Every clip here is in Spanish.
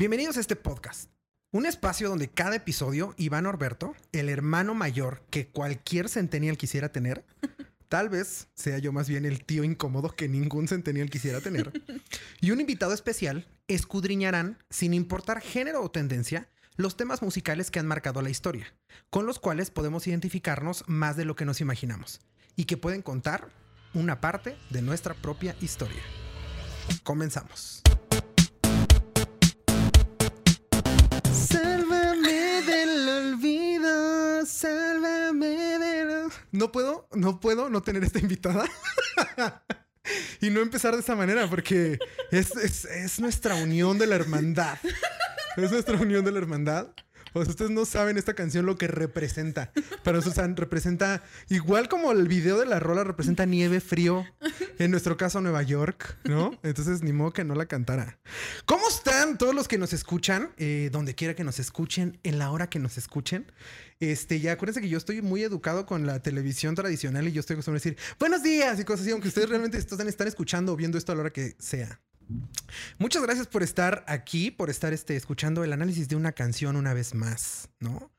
Bienvenidos a este podcast. Un espacio donde cada episodio Iván Orberto, el hermano mayor que cualquier centennial quisiera tener, tal vez sea yo más bien el tío incómodo que ningún centennial quisiera tener, y un invitado especial escudriñarán, sin importar género o tendencia, los temas musicales que han marcado la historia, con los cuales podemos identificarnos más de lo que nos imaginamos, y que pueden contar una parte de nuestra propia historia. Comenzamos. No puedo, no puedo no tener esta invitada. y no empezar de esa manera porque es, es, es nuestra unión de la hermandad. Es nuestra unión de la hermandad. O sea, ustedes no saben esta canción lo que representa. Para nosotros representa, igual como el video de la rola representa nieve, frío. En nuestro caso, Nueva York, ¿no? Entonces, ni modo que no la cantara. ¿Cómo están todos los que nos escuchan? Eh, donde quiera que nos escuchen, en la hora que nos escuchen. Este, ya acuérdense que yo estoy muy educado con la televisión tradicional y yo estoy acostumbrado a decir buenos días y cosas así, aunque ustedes realmente están, están escuchando o viendo esto a la hora que sea. Muchas gracias por estar aquí, por estar este, escuchando el análisis de una canción una vez más, ¿no?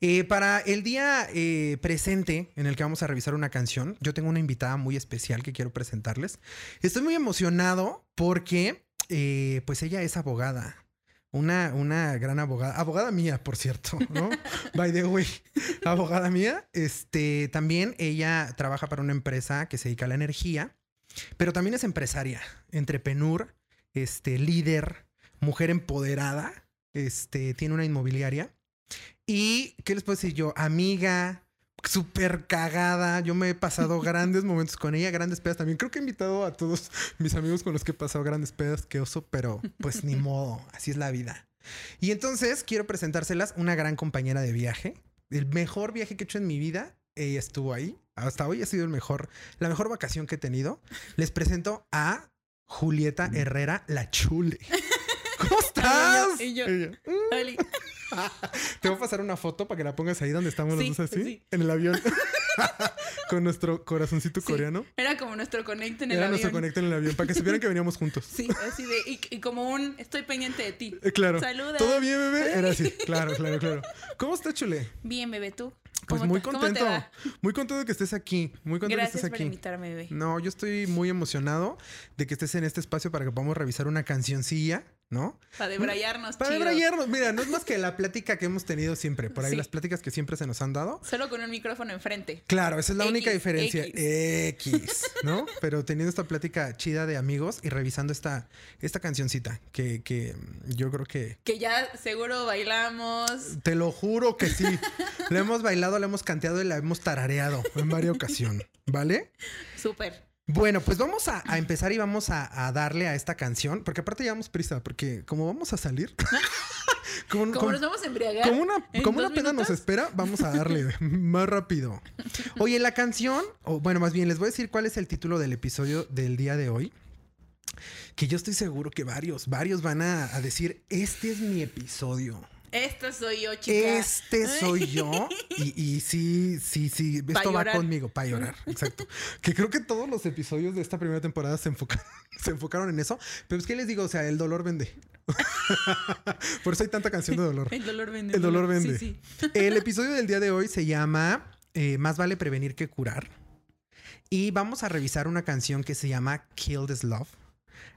Eh, para el día eh, presente en el que vamos a revisar una canción, yo tengo una invitada muy especial que quiero presentarles. Estoy muy emocionado porque, eh, pues ella es abogada. Una, una gran abogada, abogada mía, por cierto, ¿no? By the way, abogada mía. Este, también ella trabaja para una empresa que se dedica a la energía, pero también es empresaria, entrepenur, este, líder, mujer empoderada, este, tiene una inmobiliaria. Y, ¿qué les puedo decir yo? Amiga, súper cagada. Yo me he pasado grandes momentos con ella, grandes pedas también. Creo que he invitado a todos mis amigos con los que he pasado grandes pedas, que oso, pero pues ni modo, así es la vida. Y entonces quiero presentárselas una gran compañera de viaje. El mejor viaje que he hecho en mi vida, ella estuvo ahí. Hasta hoy ha sido el mejor, la mejor vacación que he tenido. Les presento a Julieta Herrera La Chule. ¿Cómo estás? Y yo. Oli. Te voy a pasar una foto para que la pongas ahí donde estamos Sí, los dos así, sí. en el avión, con nuestro corazoncito Sí, coreano. Era como nuestro conecte en el Era avión. nuestro conecto en el avión, para que supieran que veníamos juntos. Sí, así de, y, y como un estoy pendiente de ti. Eh, claro. Saluda. ¿Todo bien, bebé? Era así. Claro, claro, claro. ¿Cómo está, Chule? Bien, bebé, tú. Pues ¿Cómo muy te- contento. Muy contento de que estés aquí. Muy contento de que Gracias estés por aquí. invitarme, bebé. No, yo estoy muy emocionado de que estés en este espacio para que podamos revisar una cancioncilla, ¿no? Para debrayarnos, Para chido. debrayarnos. Mira, no es más que la plática que hemos tenido siempre. Por ahí Sí. las pláticas que siempre se nos han dado. Solo con un micrófono enfrente. Claro, esa es la X, única diferencia. X. X, ¿no? Pero teniendo esta plática chida de amigos y revisando esta, esta cancioncita que, que yo creo que... Que ya seguro bailamos. Te lo juro que sí. La hemos bailado, la hemos canteado y la hemos tarareado en varias ocasiones, ¿vale? Súper. Bueno, pues vamos a, a empezar y vamos a, a darle a esta canción, porque aparte llevamos prisa, porque como vamos a salir, como, Como como- nos vamos a embriagar. como una, como pena nos espera, vamos a darle más rápido. Oye, la canción, o bueno, más bien les voy a decir cuál es el título del episodio del día de hoy. Que yo estoy seguro que varios, varios van a, a decir, este es mi episodio. Esta soy yo, chica. Este soy yo. Y, y sí, sí, sí. Pa' Esto va llorar. conmigo para llorar. Exacto. Que creo que todos los episodios de esta primera temporada se, enfoca- se enfocaron en eso. Pero es que les digo, o sea, el dolor vende. Por eso hay tanta canción de dolor. El dolor vende. El dolor vende. Sí, sí. El episodio del día de hoy se llama eh, Más vale prevenir que curar. Y vamos a revisar una canción que se llama Kill This Love.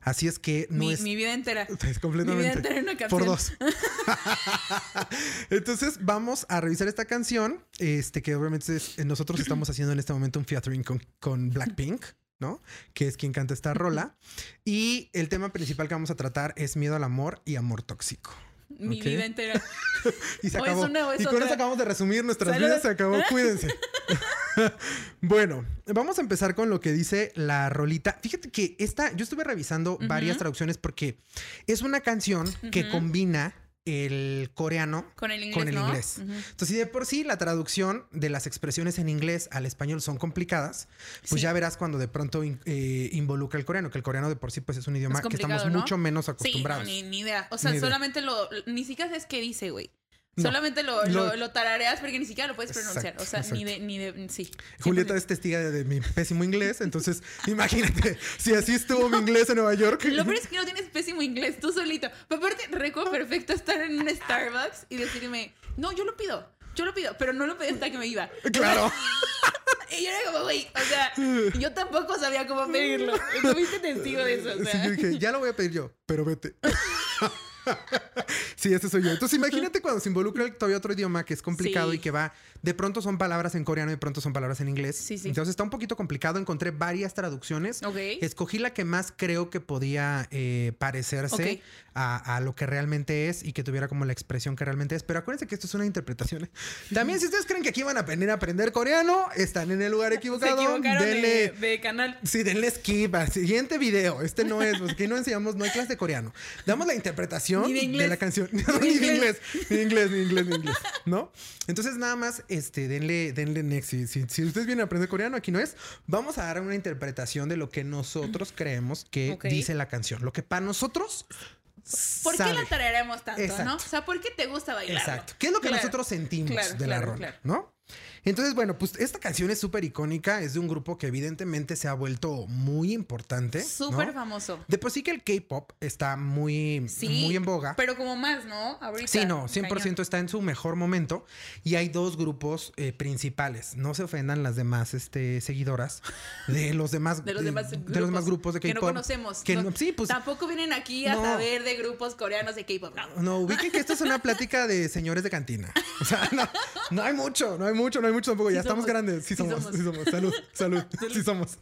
Así es que no mi, es. mi vida entera. Es Mi vida completamente. entera en una canción. Por dos. Entonces vamos a revisar esta canción, este que obviamente es- nosotros estamos haciendo en este momento un featuring con, con Blackpink, ¿no? Que es quien canta esta rola. Y el tema principal que vamos a tratar es miedo al amor y amor tóxico. Mi vida entera. Y se O es acabó. una o es y con otra. eso acabamos de resumir nuestras Salud. vidas, se acabó. Cuídense. bueno, vamos a empezar con lo que dice la rolita. Fíjate que esta, yo estuve revisando varias traducciones porque es una canción que combina el coreano Con el inglés, con el ¿no? inglés. Ujú. Entonces, si de por sí la traducción de las expresiones en inglés al español son complicadas, pues Sí. ya verás cuando de pronto in- eh, involucra el coreano, que el coreano de por sí pues es un idioma Es que estamos mucho menos Sí, no, acostumbrados. ni, ni idea. O sea, Ni idea. solamente lo. Ni siquiera sabes qué dice, güey. No. Solamente lo, Lo- lo, lo tarareas porque ni siquiera lo puedes pronunciar. Exacto, o sea, ni de, ni de, sí. Julieta es testiga de, de mi pésimo inglés, entonces imagínate, si así estuvo mi inglés en Nueva York. Lo peor es que no tienes pésimo inglés, tú solito. Pero aparte, recuerdo perfecto estar en un Starbucks y decirme, no, yo lo pido, yo lo pido, pero no lo pedí hasta que me iba. Claro. Y yo era como, güey, o sea, yo tampoco sabía cómo pedirlo. Tú fuiste testigo de eso, o Sí, sea. yo dije, ya lo voy a pedir yo, pero vete. Sí, ese soy yo. Entonces, imagínate cuando se involucra el- todavía otro idioma que es complicado Sí. y que va, de pronto son palabras en coreano y de pronto son palabras en inglés. Sí, sí. Entonces está un poquito complicado. Encontré varias traducciones. Ok. Escogí la que más creo que podía eh, parecerse a, a lo que realmente es y que tuviera como la expresión que realmente es. Pero acuérdense que esto es una interpretación. ¿eh? También, si ustedes creen que aquí van a aprender a aprender coreano, están en el lugar Se equivocado. de, Denle- de canal. Sí, denle skip al siguiente video. Este no es, porque aquí no enseñamos, no hay clase de coreano. Damos la interpretación Ni de inglés. la canción. ni de de inglés, inglés. ni de inglés, ni de inglés, ni de inglés. ¿No? Entonces, nada más, este, denle, denle next. Si, si, si ustedes vienen a aprender coreano, aquí no es. Vamos a dar una interpretación de lo que nosotros creemos que Ok. dice la canción. Lo que para nosotros. ¿Por qué sale. la tarareamos tanto, Exacto. no? O sea, ¿por qué te gusta bailar? Exacto. ¿Qué es lo que Claro. nosotros sentimos Claro, de la claro. ¿No? Entonces, bueno, pues esta canción es súper icónica. Es de un grupo que evidentemente se ha vuelto muy importante. Súper ¿no? famoso. De por sí que el K-pop está muy, Sí. muy en boga. Pero como más, ¿no? Ahorita. Sí, no, 100% cañón. está en su mejor momento y hay dos grupos eh, principales. No se ofendan las demás este, seguidoras de los demás, De los demás de grupos. los demás grupos de Que K-pop. no conocemos. Que No- no- sí, pues Tampoco vienen aquí a saber de grupos coreanos de K-pop. No. no, ubiquen que esto es una plática de señores de cantina. O sea, no, no hay mucho, no hay mucho, no hay mucho tampoco. Sí ya estamos grandes. Sí Sí somos, somos. sí somos. Salud, salud. Sí somos.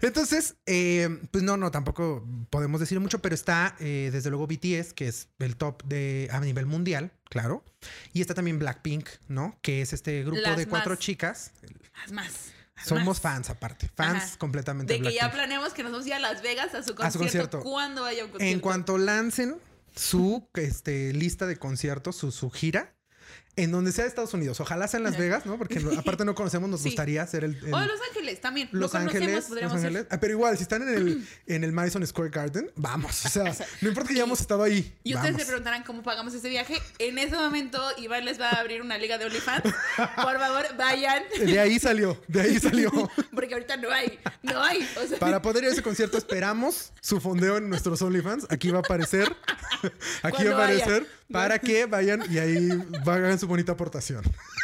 Entonces, eh, pues no, no, tampoco podemos decir mucho, pero está eh, desde luego BTS, que es el top de a nivel mundial, claro. Y está también Blackpink, ¿no? Que es este grupo Las de cuatro más. chicas. Haz más. Somos fans aparte, fans Ajá. completamente De que ya planeamos que nos vamos a ir a Las Vegas a su concierto. A su concierto. ¿Cuándo vaya un concierto? En cuanto lancen su este, lista de conciertos, su, su gira, en donde sea de Estados Unidos. Ojalá sea en Las Vegas, ¿no? Porque aparte no conocemos, nos Sí. gustaría hacer el... el- O Los Ángeles también. Lo Los Ángeles, Los. Ángeles. Ah, pero igual, si están en el, en el Madison Square Garden, vamos. O sea, no importa que ya hemos estado ahí. Y ustedes se vamos. preguntarán cómo pagamos ese viaje. En ese momento, Iván les va a abrir una liga de OnlyFans. Por favor, vayan. De ahí salió, de ahí salió. Porque ahorita no hay. No hay. O sea, Para poder ir a ese concierto esperamos su fondeo en nuestros OnlyFans. Aquí va a aparecer. Aquí Cuando va a vaya. Para que vayan y ahí hagan su bonita aportación.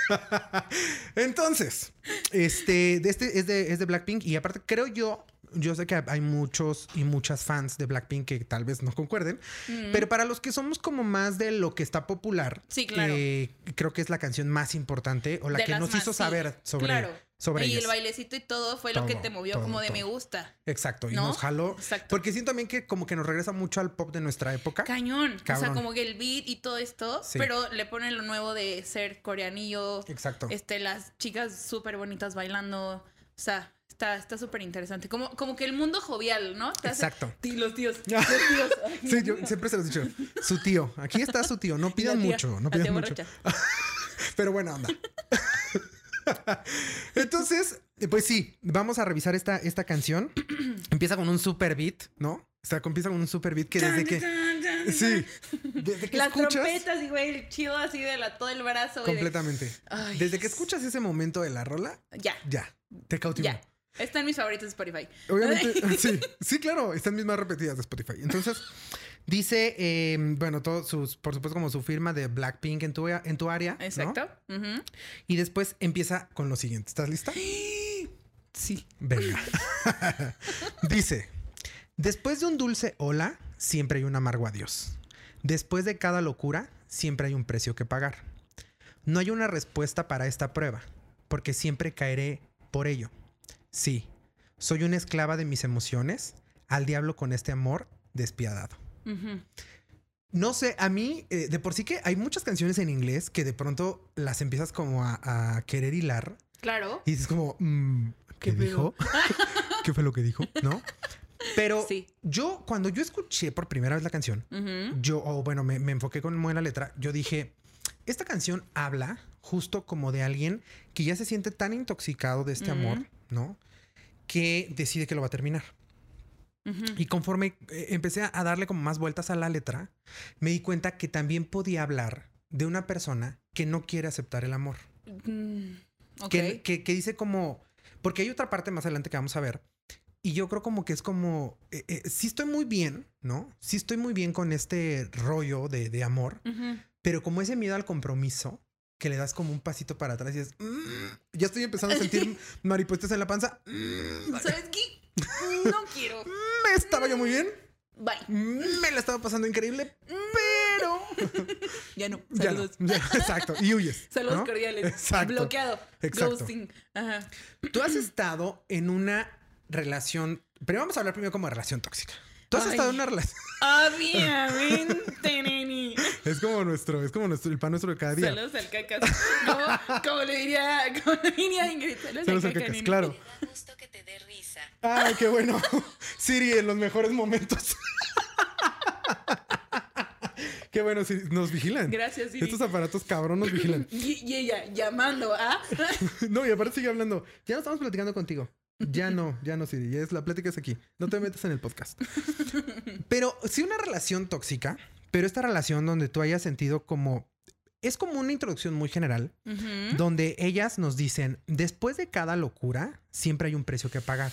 Entonces, este, de este es de, es de Blackpink y aparte creo yo, yo sé que hay muchos y muchas fans de Blackpink que tal vez no concuerden, pero para los que somos como más de lo que está popular, Sí, claro. eh, creo que es la canción más importante o la de que nos más, hizo sí. saber sobre, Claro. sobre Y ellas. el bailecito y todo fue lo que te movió todo, como de todo. me gusta. Exacto, y ¿No? nos jaló. Exacto. Porque siento también que como que nos regresa mucho al pop de nuestra época. Cañón. O sea, como que el beat y todo esto. Sí. Pero le ponen lo nuevo de ser coreanillo. Exacto. Este, las chicas súper bonitas bailando. O sea, está está súper interesante. Como, como que el mundo jovial, ¿no? Te hace- Exacto. Sí, los tíos. Los tíos. Ay, Sí, yo siempre se los he dicho. Su tío. Aquí está su tío. No pidan tía, mucho. No pidan mucho. Pero buena onda. Entonces, pues sí, vamos a revisar esta, esta canción. Empieza con un super beat, ¿no? O sea, empieza con un super beat que desde que. Sí. Desde que Las escuchas. trompetas y güey, el chido así de la, todo el brazo. de- Completamente. Ay, Desde que escuchas ese momento de la rola, Ya, ya. Te cautivó. ya. Está en mis favoritos de Spotify. Obviamente, sí, sí, claro, están mismas repetidas de Spotify. Entonces, dice, eh, bueno, todos sus, por supuesto, como su firma de Blackpink en tu, en tu área. ¿no? Exacto. Ujú. Y después empieza con lo siguiente. ¿Estás lista? Sí. Venga. dice, después de un dulce hola, siempre hay un amargo adiós. Después de cada locura, siempre hay un precio que pagar. No hay una respuesta para esta prueba, porque siempre caeré por ello. Sí, soy una esclava de mis emociones, al diablo con este amor despiadado. No sé, a mí, eh, de por sí que hay muchas canciones en inglés que de pronto las empiezas como a, a querer hilar Claro. y dices como, mm, ¿qué, ¿Qué dijo? ¿Qué fue lo que dijo? ¿No? Pero Sí. yo, cuando yo escuché por primera vez la canción, yo, o bueno, me, me enfoqué con muy en la letra, yo dije, esta canción habla justo como de alguien que ya se siente tan intoxicado de este amor, ¿no? Que decide que lo va a terminar. Y conforme eh, empecé a darle como más vueltas a la letra, me di cuenta que también podía hablar de una persona que no quiere aceptar el amor. Mm. Que, que- que dice como... Porque hay otra parte más adelante que vamos a ver. Y yo creo como que es como... eh, eh, sí estoy muy bien, ¿no? Sí estoy muy bien con este rollo de, de amor. Pero como ese miedo al compromiso, que le das como un pasito para atrás y es... "Mm", ya estoy empezando a sentir maripositas en la panza. "Mm", ¿Sabes qué? No quiero. me estaba yo muy bien. Bye. Mm, Me la estaba pasando increíble. Pero... Ya no. ya no, Saludos. ya, exacto. Y huyes. Saludos ¿no? cordiales. Exacto. Bloqueado. Exacto. Ghosting. Ajá. Tú has estado en una relación... Pero vamos a hablar primero como relación tóxica. Tú has Ay. estado en una relación... Obviamente. Es como nuestro, es como nuestro, el pan nuestro de cada día. Saludos al cacas. Como, como le diría, como le diría Ingrid. Saludos, Saludos al al caca, cacas, claro. Me da gusto que te dé risa. Ay, qué bueno. Siri, en los mejores momentos. qué bueno, Siri, nos vigilan. Gracias, Siri. Estos aparatos cabrón nos vigilan. Y, y ella llamando a. No, y aparte sigue hablando. Ya no estamos platicando contigo. Ya no, ya no, Siri. Ya es la plática es aquí. No te metas en el podcast. Pero sí una relación tóxica, pero esta relación donde tú hayas sentido como... Es como una introducción muy general, donde ellas nos dicen, después de cada locura, siempre hay un precio que pagar.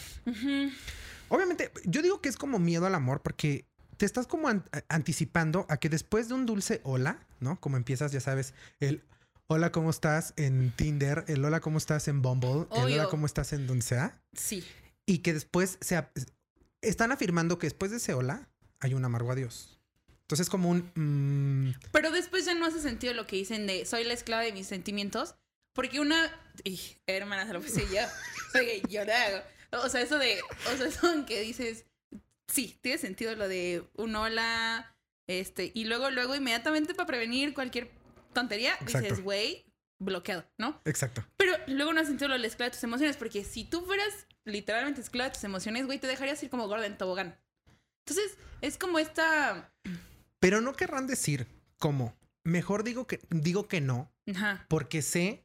Obviamente, yo digo que es como miedo al amor porque te estás como an- anticipando a que después de un dulce hola, ¿no? Como empiezas, ya sabes, el hola, ¿cómo estás en Tinder? El hola, ¿cómo estás en Bumble? El hola. ¿cómo estás en donde sea? Sí. Y que después se ap- están afirmando que después de ese hola hay un amargo adiós. Entonces, como un. mm, Pero después ya no hace sentido lo que dicen de soy la esclava de mis sentimientos. Porque una. hermana, se lo puse yo. Oye, yo lo hago. O sea, eso de. O sea, eso en que dices. Sí, tiene sentido lo de un hola. Este. Y luego, luego, inmediatamente para prevenir cualquier tontería, Exacto. dices, güey, bloqueado, ¿no? exacto. Pero luego no has sentido lo de la esclava de tus emociones, porque si tú fueras literalmente esclava de tus emociones, güey, te dejarías ir como gorda en tobogán. Entonces, es como esta. Pero no querrán decir como. Mejor digo que, digo que no, Ajá. porque sé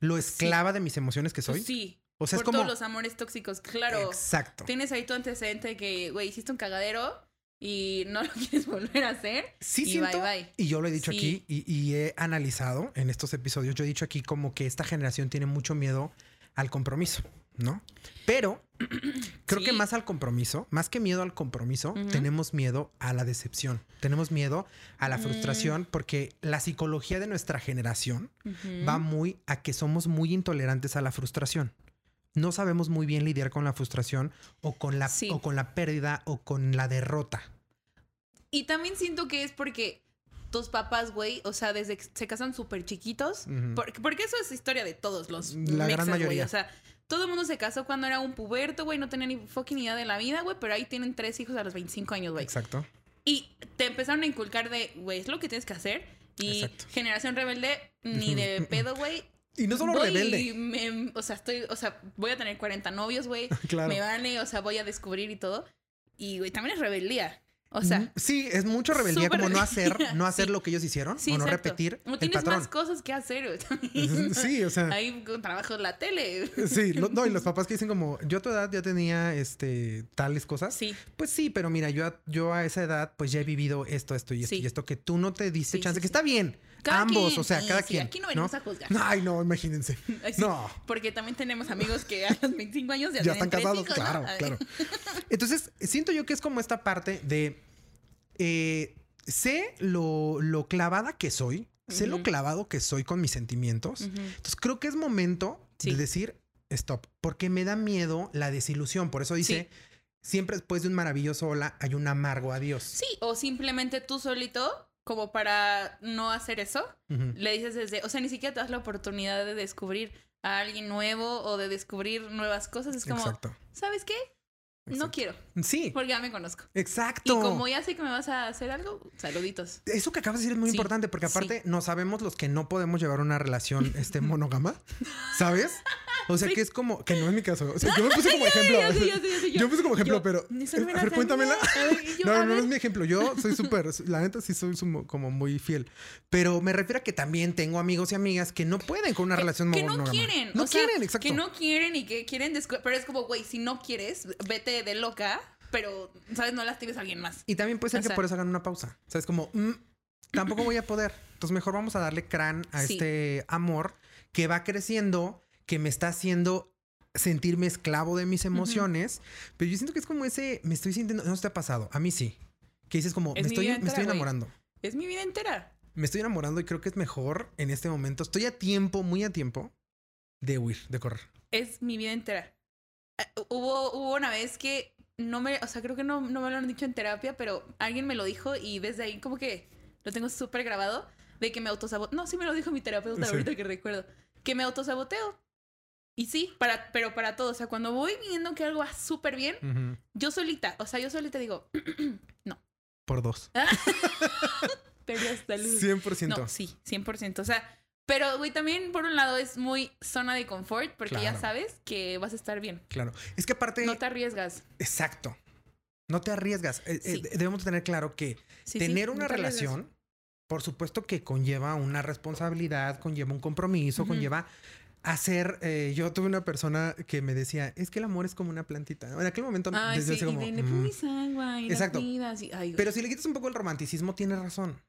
lo esclava de mis emociones que soy. Sí. O sea, es por como. todos los amores tóxicos, claro. Exacto. Tienes ahí tu antecedente de que, güey, hiciste un cagadero y no lo quieres volver a hacer. Sí, y siento, bye bye. y yo lo he dicho Sí. aquí y, y he analizado en estos episodios, yo he dicho aquí como que esta generación tiene mucho miedo al compromiso, ¿no? Pero creo que más al compromiso, más que miedo al compromiso, tenemos miedo a la decepción, tenemos miedo a la Mm. frustración porque la psicología de nuestra generación va muy a que somos muy intolerantes a la frustración. No sabemos muy bien lidiar con la frustración o con la, Sí. o con la pérdida o con la derrota. Y también siento que es porque tus papás, güey, o sea, desde que se casan súper chiquitos, porque, porque eso es historia de todos los La gran mexas, mayoría. O sea, todo el mundo se casó cuando era un puberto, güey, no tenía ni fucking idea de la vida, güey, pero ahí tienen tres hijos a los 25 años, güey. Exacto. Y te empezaron a inculcar de, güey, es lo que tienes que hacer. Y Exacto. generación rebelde, ni de pedo, güey. Y no solo Voy rebelde. y me- o sea, estoy, o sea, voy a tener 40 novios, güey. Claro. Me vale, o sea, voy a descubrir y todo. Y, güey, también es rebeldía. O sea, Mm, sí, es mucho rebeldía como no hacer, no hacer sí. lo que ellos hicieron sí, o no exacto. repetir No el tienes patrón. más cosas que hacer, también. Sí, o sea, con trabajo en la tele. sí, lo- no, y los papás que dicen como, yo a tu edad ya tenía este tales cosas. Sí. Pues sí, pero mira, yo a, yo a esa edad pues ya he vivido esto, esto y esto Sí. y esto que tú no te diste chance, que está bien. Cada Ambos, quien, o sea, sí, cada sí, quien. aquí no venimos a juzgar. Ay, no, imagínense. Ay, sí, No. Porque también tenemos amigos que a los 25 años ya, Ya están casados, hijos, ¿no? claro, claro. Entonces, siento yo que es como esta parte de eh, sé lo, lo clavada que soy, sé lo clavado que soy con mis sentimientos. Entonces, creo que es momento de decir stop, porque me da miedo la desilusión. Por eso dice, siempre después de un maravilloso hola hay un amargo adiós. Sí, o simplemente tú solito, como para no hacer eso, le dices desde, o sea, ni siquiera te das la oportunidad de descubrir a alguien nuevo o de descubrir nuevas cosas. Es como, Exacto. ¿sabes qué? No quiero, Sí, porque ya me conozco. exacto. Y como ya sé que me vas a hacer algo, saluditos. Eso que acabas de decir es muy Sí, importante porque sí. aparte no sabemos los que no podemos llevar una relación este monógama, ¿sabes? O sea Sí. que es como que no es mi caso. O sea, yo me puse como ejemplo. Sé, ya sé, Yo me puse como ejemplo, yo, pero "Eso no a ver, cuéntamela. bien". A ver, y yo, No, no, no es mi ejemplo. Yo soy súper, la neta sí soy sumo- como muy fiel. Pero me refiero a que también tengo amigos y amigas que no pueden con una Que- relación que monógama. no quieren. No o sea, quieren, exacto. Que no quieren y que quieren Pero es como, güey, si no quieres, vete de loca, pero, ¿sabes? No lastimes a alguien más. Y también puede ser O que sea- por eso hagan una pausa. O sea, es como, mm, tampoco voy a poder. Entonces mejor vamos a darle crán a Sí. este amor que va creciendo, que me está haciendo sentirme esclavo de mis emociones. Pero yo siento que es como ese, me estoy sintiendo, no se te ha pasado, a mí sí. Que dices como, Es me estoy, me estoy enamorando. Es mi vida entera. Me estoy enamorando y creo que es mejor en este momento. Estoy a tiempo, muy a tiempo, de huir, de correr. Es mi vida entera. Eh, Hubo, hubo una vez que no me, o sea, creo que no, no me lo han dicho en terapia, pero alguien me lo dijo y desde ahí como que lo tengo súper grabado de que me autosaboteo. No, sí me lo dijo mi terapeuta Sí. ahorita que recuerdo. Que me autosaboteo. Y sí, para, pero para todo. O sea, cuando voy viendo que algo va súper bien, Ujú. yo solita, o sea, yo solita digo, Por dos. perdí hasta luz. 100%. No, sí, 100%. O sea, pero, güey, también por un lado es muy zona de confort porque ya sabes que vas a estar bien. Claro. Es que aparte, No te arriesgas. exacto. No te arriesgas. Eh, eh, debemos tener claro que Sí, sí, tener no una arriesgas. relación, por supuesto que conlleva una responsabilidad, conlleva un compromiso, conlleva hacer. eh, yo tuve una persona que me decía, es que el amor es como una plantita. En aquel momento, Ay, desde hace como. y agua y Exacto. y- ay. Pero si le quitas un poco el romanticismo, tiene razón.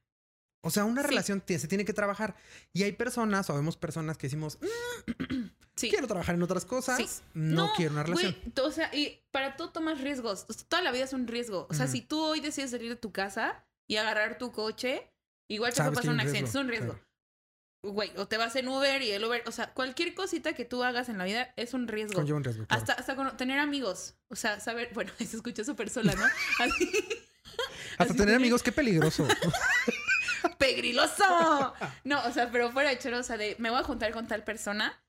O sea, una Sí. relación se tiene que trabajar. Y hay personas, o vemos personas que decimos, "Mm, sí. quiero trabajar en otras cosas, Sí. no, quiero una relación. Güey, o sea, y para todo tomas riesgos. O sea, toda la vida es un riesgo. O sea, si tú hoy decides salir de tu casa y agarrar tu coche, igual te puede que pasar un accidente. Es un riesgo. Güey, o te vas en Uber y el Uber, o sea, cualquier cosita que tú hagas en la vida es un riesgo. Conlleva un riesgo. claro. Hasta, hasta con- tener amigos. O sea, saber, bueno, se escucha súper sola, ¿no? Así. Hasta así tener amigos, qué peligroso. ¡Pegriloso! No, o sea, pero fuera de choro, o sea, de me voy a juntar con tal persona.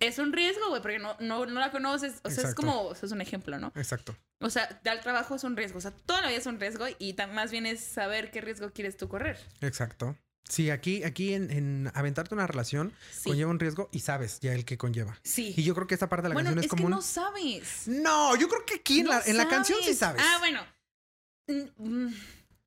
Es un riesgo, güey, porque no, no, no la conoces. O sea, es como, o sea, es un ejemplo, ¿no? Exacto. O sea, dar trabajo es un riesgo. O sea, toda la vida es un riesgo y más bien es saber qué riesgo quieres tú correr. Exacto. Sí, aquí, aquí en, en aventarte una relación Sí. conlleva un riesgo y sabes ya el que conlleva. Sí. Y yo creo que esta parte de la bueno, canción es es como que un... no sabes. No, yo creo que aquí en, No la, en la canción sí sabes. Ah, bueno. Mm, mm.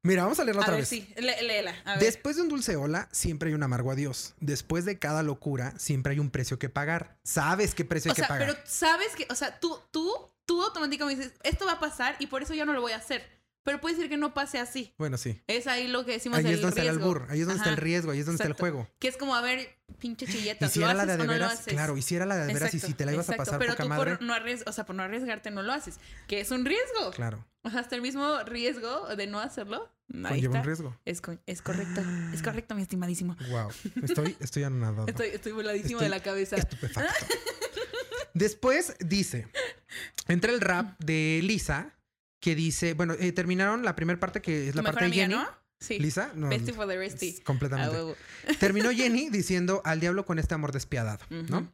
Mira, vamos a leerla A otra ver, vez. sí. Lé- léela. A ver. Después de un dulce hola, siempre hay un amargo adiós. Después de cada locura, siempre hay un precio que pagar. Sabes qué precio o hay que pagar. pero sabes que, o sea, tú, tú, tú automáticamente dices, esto va a pasar y por eso ya no lo voy a hacer. Pero puede ser que no pase así. Bueno, sí. Es ahí lo que decimos Ahí del es donde está el albur, ahí es donde está el riesgo, ahí es donde está el juego. Que es como, a ver, pinche Y chilletas, si ¿lo era la haces de o no lo veras, haces? claro, y si era la de veras y si te la ibas a pasar Pero poca tú madre. por no, arriesg- o sea, por no arriesgarte no lo haces. Que es un riesgo. Claro, O sea, hasta el mismo riesgo de no hacerlo. Ahí conlleva está. un riesgo. Es, co- es correcto. Es correcto, mi estimadísimo. Wow, estoy, estoy anonadado. Estoy, estoy voladísimo Estoy de la cabeza. Estupefacto. Después dice, entra el rap de Lisa, que dice, bueno, eh, terminaron la primera parte que es la parte de amiga, Jenny. ¿no? Sí. Lisa, no, Bestie for the A completamente. Terminó Jenny diciendo al diablo con este amor despiadado, ¿no?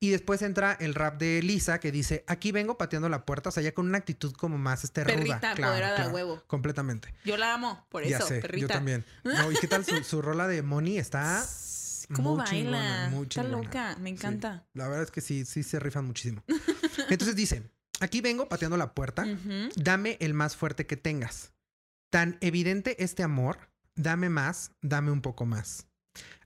Y después entra el rap de Lisa que dice, aquí vengo pateando la puerta, o sea, ya con una actitud como más este ruda. Claro, claro, huevo. Completamente. Yo la amo, por ya eso, sé, perrita. yo también. No, ¿Y qué tal su, su rola de Money? Está ¿Cómo muy baila? chingona, muy Está chingona. loca, me Sí. encanta. La verdad es que sí, sí se rifan muchísimo. Entonces dice, aquí vengo pateando la puerta, dame el más fuerte que tengas. Tan evidente este amor, dame más, dame un poco más.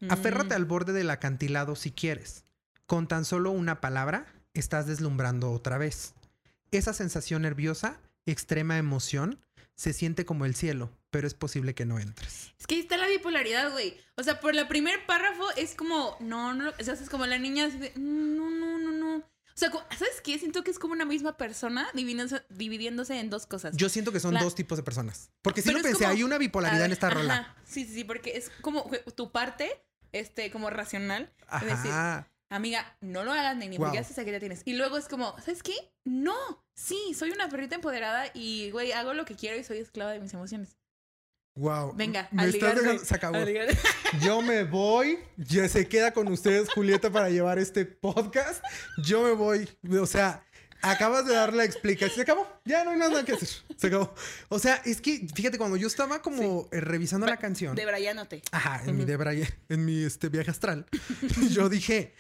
Aférrate Mm. al borde del acantilado si quieres. Con tan solo una palabra, estás deslumbrando otra vez. Esa sensación nerviosa, extrema emoción, se siente como el cielo, pero es posible que no entres. Es que ahí está la bipolaridad, güey. O sea, por el primer párrafo es como, no, no, o sea, es como la niña de, "Mm, no, no, no, no. O sea, ¿sabes qué? Siento que es como una misma persona dividiéndose, dividiéndose en dos cosas. Yo siento que son La- dos tipos de personas. Porque si Pero lo es pensé, como- hay una bipolaridad ver, en esta rola. ajá. Sí, sí, sí, porque es como tu parte, este, como racional. Es decir, Ajá. amiga, no lo hagas ni, ni porque Wow. haces que ya tienes. Y luego es como, ¿sabes qué? No, sí, soy una perrita empoderada y, güey, hago lo que quiero y soy esclava de mis emociones. Wow. Venga, Me a estás dejando-. Se acabó. Yo me voy. Ya se queda con ustedes, Julieta, para llevar este podcast. Yo me voy. O sea, acabas de dar la explicación. Se acabó. Ya no hay nada que hacer. Se acabó. O sea, es que, fíjate, cuando yo estaba como eh, revisando la canción. Debrayándote. Ajá, en mi. Debray, en mi este, viaje astral. yo dije,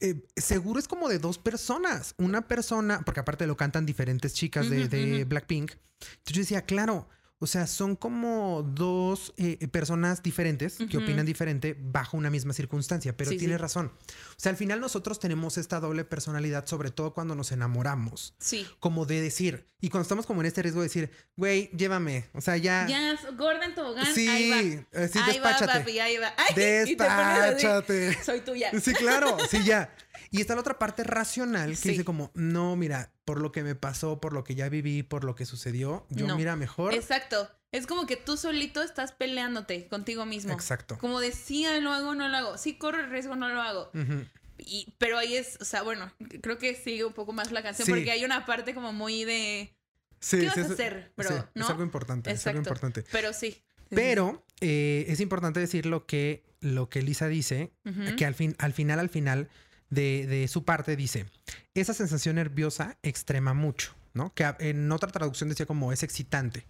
eh, seguro es como de dos personas. Una persona, porque aparte lo cantan diferentes chicas de, de. Blackpink. Entonces yo decía, claro, O sea, son como dos eh, personas diferentes que opinan diferente bajo una misma circunstancia, pero Sí, tienes sí. razón. O sea, al final nosotros tenemos esta doble personalidad, sobre todo cuando nos enamoramos, Sí. como de decir, y cuando estamos como en este riesgo de decir, güey, llévame, o sea, ya... Ya, gorda en tobogán, sí, ahí va. eh, sí, ahí va, despáchate. papi, ahí va. Ay, y te pones así, Despáchate. Soy tuya. Sí, claro, sí, ya. Y está la otra parte racional que Sí. dice como, no, mira, por lo que me pasó, por lo que ya viví, por lo que sucedió, yo No. mira mejor. Exacto. Es como que tú solito estás peleándote contigo mismo. Exacto. Como de sí lo hago, no lo hago. Sí corro el riesgo, no lo hago. Ujú. Y, pero ahí es, o sea, bueno, creo que sigue un poco más la canción Sí. porque hay una parte como muy de Sí, ¿Qué vas sí, a hacer? Pero, sí, ¿no? es algo importante, es algo Exacto. importante. Pero sí. Pero eh, es importante decir lo que, lo que Lisa dice, Ujú. que al, fin, al final, al final de, de su parte dice, esa sensación nerviosa extrema mucho, ¿no? Que en otra traducción decía como es excitante.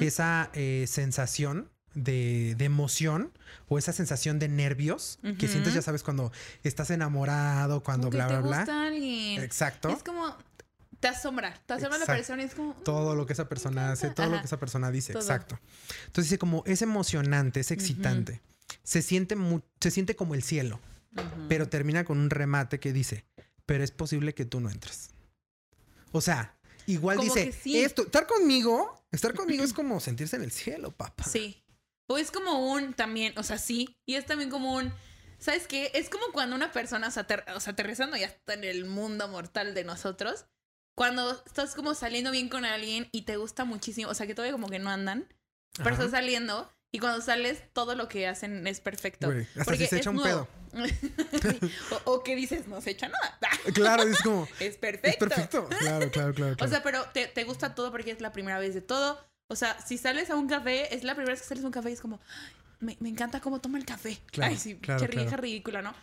Esa eh, sensación de, de emoción o esa sensación de nervios que sientes, ya sabes, cuando estás enamorado, cuando bla, bla, bla. gusta alguien. Exacto. Es como te asombra, te asombra la persona y es como todo lo que esa persona hace, todo lo que esa persona dice, Todo. exacto. Entonces dice como es emocionante, es excitante. Se siente se siente como el cielo, Pero termina con un remate que dice, "Pero es posible que tú no entres." O sea, igual Como dice, sí. esto, estar conmigo, estar conmigo es como sentirse en el cielo, papá. Sí. O es como un también, o sea, sí. Y es también como un. ¿Sabes qué? Es como cuando una persona, ater- o sea, aterrizando ya está en el mundo mortal de nosotros. Cuando estás como saliendo bien con alguien y te gusta muchísimo, o sea, que todavía como que no andan, pero Ajá. estás saliendo y cuando sales todo lo que hacen es perfecto. Güey, hasta Porque si se echa un nuevo. Sí. o, o que dices, no se echa nada. Claro, es como es es perfecto. perfecto. Claro, claro, claro. O sea, pero te, te gusta todo porque es la primera vez de todo. O sea, si sales a un café, es la primera vez que sales a un café y es como, "Ay, me, me encanta cómo toma el café. Claro, Ay, sí, claro, qué vieja claro. ridícula, ¿no?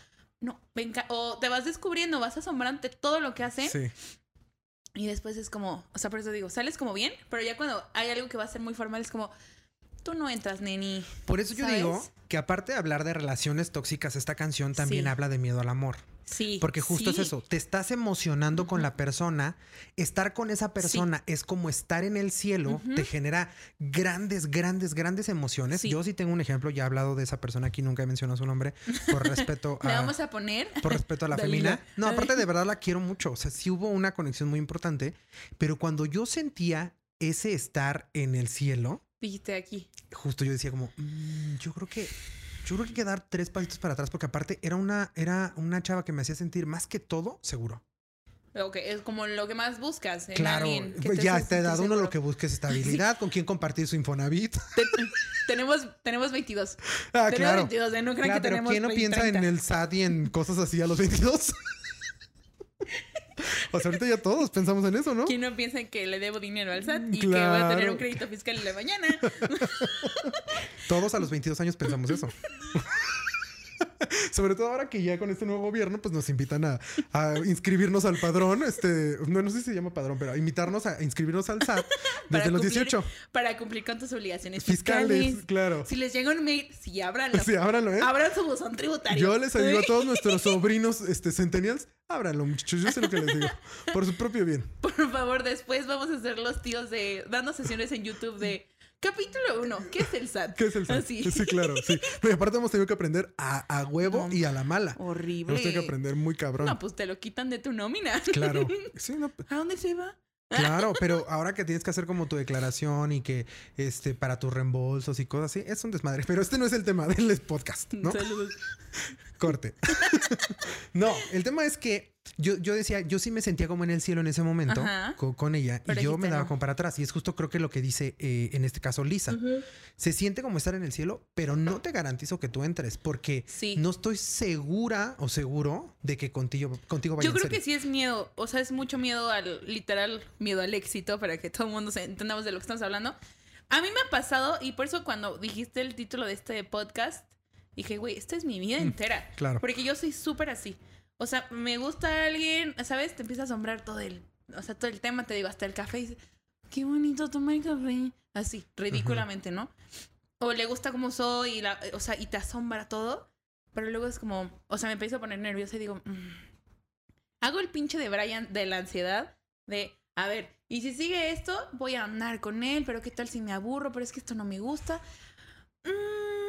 No, me enca- O te vas descubriendo, vas asombrante todo lo que hacen. sí. Y después es como, o sea, por eso digo, sales como bien, pero ya cuando hay algo que va a ser muy formal, es como, tú no entras, neni. Por eso yo digo que aparte de hablar de relaciones tóxicas, esta canción también Sí. habla de miedo al amor. Sí. Porque justo sí. es eso, te estás emocionando con la persona, estar con esa persona es como estar en el cielo, te genera grandes, grandes, grandes emociones. Sí. Yo sí tengo un ejemplo, ya he hablado de esa persona aquí, nunca he mencionado su nombre, por respeto a... vamos a poner. Por respeto a la femina. No, aparte de verdad la quiero mucho. O sea, sí hubo una conexión muy importante. Pero cuando yo sentía ese estar en el cielo, Dijiste aquí. justo yo decía como, "Mm, yo creo que yo creo que hay que dar tres pasitos para atrás porque aparte era una era una chava que me hacía sentir más que todo seguro. Ok, es como lo que más buscas en claro, alguien. que pues te ya a hace esta edad sentir uno lo que busca es estabilidad, con quién compartir su Infonavit. Te- tenemos, tenemos 22. ah, tenemos claro. 22, ¿eh? No crean Claro, que pero tenemos ¿quién no 20, piensa 30. en el SAT y en cosas así a los 22? o sea, ahorita ya todos pensamos en eso, ¿no? ¿Quién no piensa que le debo dinero al SAT y que va a tener un crédito fiscal en la mañana? Todos a los 22 años pensamos eso. Sobre todo ahora que ya con este nuevo gobierno, pues nos invitan a, a inscribirnos al padrón. Este, no, no sé si se llama padrón, pero a invitarnos a inscribirnos al SAT desde los cumplir 18 Para cumplir con tus obligaciones fiscales. fiscales. Claro. Si les llega un mail, sí, ábranlo. Sí, ábranlo, ¿eh? Abran su buzón tributario. Yo les digo a todos nuestros sobrinos este, centennials, ábranlo, muchachos. Yo sé lo que les digo. Por su propio bien. Por favor, después vamos a ser los tíos de... Dando sesiones en YouTube de... Capítulo 1. ¿Qué es el SAT? ¿Qué es el SAT? Sí, claro, sí. Y aparte hemos tenido que aprender a, a huevo No. y a la mala. Horrible. Hemos tenido que aprender muy cabrón. No, pues te lo quitan de tu nómina. Claro. Sí, no, ¿A dónde se va? Claro, pero ahora que tienes que hacer como tu declaración y que este para tus reembolsos y cosas así, es un desmadre. Pero este no es el tema del podcast, ¿no? Saludos. Corte. no, el tema es que yo, yo decía, yo sí me sentía como en el cielo en ese momento con, ella Pero y yo me daba no. como para atrás. Y es justo creo que lo que dice eh, en este caso Lisa. Se siente como estar en el cielo, pero no te garantizo que tú entres porque Sí. no estoy segura o seguro de que contigo, contigo vaya Yo creo que sí es miedo, o sea, es mucho miedo al, literal, miedo al éxito, para que todo el mundo se entendamos de lo que estamos hablando. A mí me ha pasado, y por eso cuando dijiste el título de este podcast, dije, güey, esta es mi vida entera. Mm, claro. Porque yo soy súper así. O sea, me gusta alguien, ¿sabes? Te empieza a asombrar todo el, o sea, todo el tema, te digo, hasta el café, y dices, qué bonito tomar café. Así, ridículamente, ¿no? O le gusta como soy, y la, o sea, y te asombra todo. Pero luego es como, o sea, me empiezo a poner nerviosa y digo, "Mm". hago el pinche de Brian de la ansiedad, de, a ver, y si sigue esto, voy a andar con él, pero qué tal si me aburro, pero es que esto no me gusta. Mm,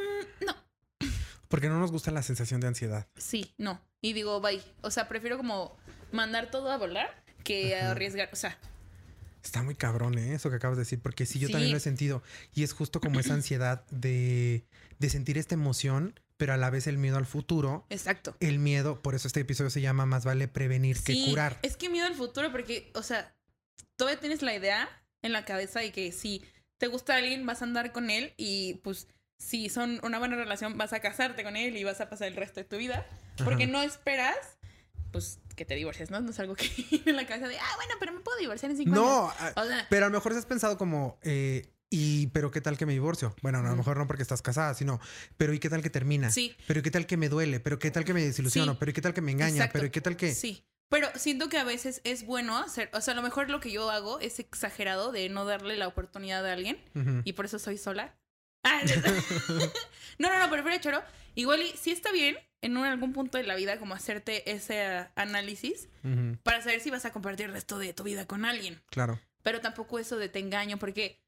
Porque no nos gusta la sensación de ansiedad. sí, no. Y digo, bye. O sea, prefiero como mandar todo a volar que Ajá. arriesgar. O sea, Está muy cabrón, ¿eh? Eso que acabas de decir, porque sí, yo Sí. también lo he sentido. Y es justo como esa ansiedad de, de sentir esta emoción, pero a la vez el miedo al futuro. exacto. El miedo, por eso este episodio se llama Más vale prevenir que curar. Es que miedo al futuro porque, o sea, todavía tienes la idea en la cabeza de que si te gusta alguien vas a andar con él y pues si son una buena relación vas a casarte con él y vas a pasar el resto de tu vida. Porque Ajá. no esperas, pues, que te divorcies, ¿no? No es algo que en la cabeza de, ah, bueno, pero me puedo divorciar en cinco No, años. a- O sea, pero a lo mejor has pensado como, eh, ¿y pero qué tal que me divorcio? Bueno, a lo mejor no porque estás casada, sino, pero ¿y qué tal que termina? sí, Pero ¿y qué tal que me duele? Pero ¿qué tal que me desilusiono? Sí. Pero ¿y qué tal que me engaña? Exacto. Pero ¿y qué tal que...? sí. Pero siento que a veces es bueno hacer, o sea, a lo mejor lo que yo hago es exagerado de no darle la oportunidad a alguien. Y por eso soy sola. Ah, no, no, no, pero fuera de choro. Igual y sí está bien en un- algún punto de la vida como hacerte ese análisis para saber si vas a compartir el resto de tu vida con alguien. Claro. Pero tampoco eso de te engaño porque,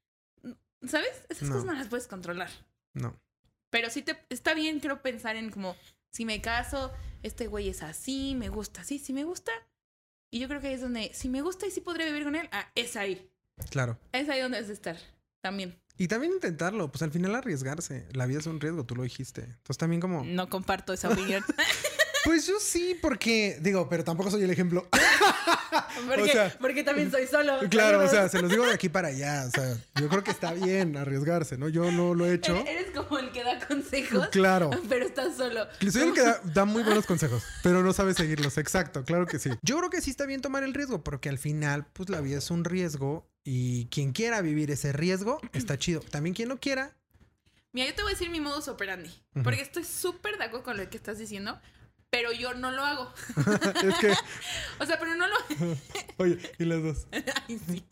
¿sabes? Esas No. cosas no las puedes controlar. No. Pero sí te está bien, creo, pensar en como, si me caso, este güey es así, me gusta así, si me gusta. Y yo creo que ahí es donde, si me gusta y sí podría vivir con él, ah, es ahí. Claro. Es ahí donde debes de estar. También. Y también intentarlo, pues al final arriesgarse. La vida es un riesgo, tú lo dijiste. Entonces también como... No comparto esa opinión. Pues yo sí, porque digo, pero tampoco soy el ejemplo. Porque, O sea, porque también soy solo. claro, o sea, se los digo de aquí para allá. O sea, yo creo que está bien arriesgarse, ¿no? Yo no lo he hecho. Eres, como el que da consejos, Claro. pero estás solo. Soy el que da, da muy buenos consejos, pero no sabe seguirlos. Exacto, claro que sí. Yo creo que sí está bien tomar el riesgo, porque al final, pues la vida es un riesgo y quien quiera vivir ese riesgo está chido. También quien no quiera, Mira, yo te voy a decir mi modus operandi. Porque estoy súper de acuerdo con lo que estás diciendo, pero yo no lo hago. es que, O sea, pero no lo. oye, y las dos. Ay, sí.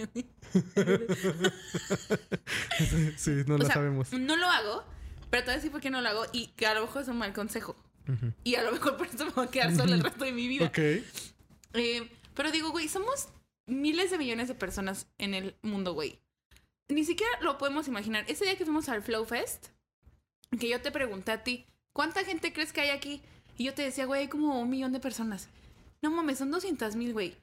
Sí, no O la sea, sabemos. no lo hago, pero te voy a decir por qué no lo hago y que a lo mejor es un mal consejo. Y a lo mejor por eso me voy a quedar sola el resto de mi vida. Ok. Eh, pero digo, güey, somos miles de millones de personas en el mundo, güey. Ni siquiera lo podemos imaginar. Ese día que fuimos al Flow Fest, que yo te pregunté a ti, ¿cuánta gente crees que hay aquí? Y yo te decía, güey, hay como un millón de personas. No mames, son 200 mil, güey.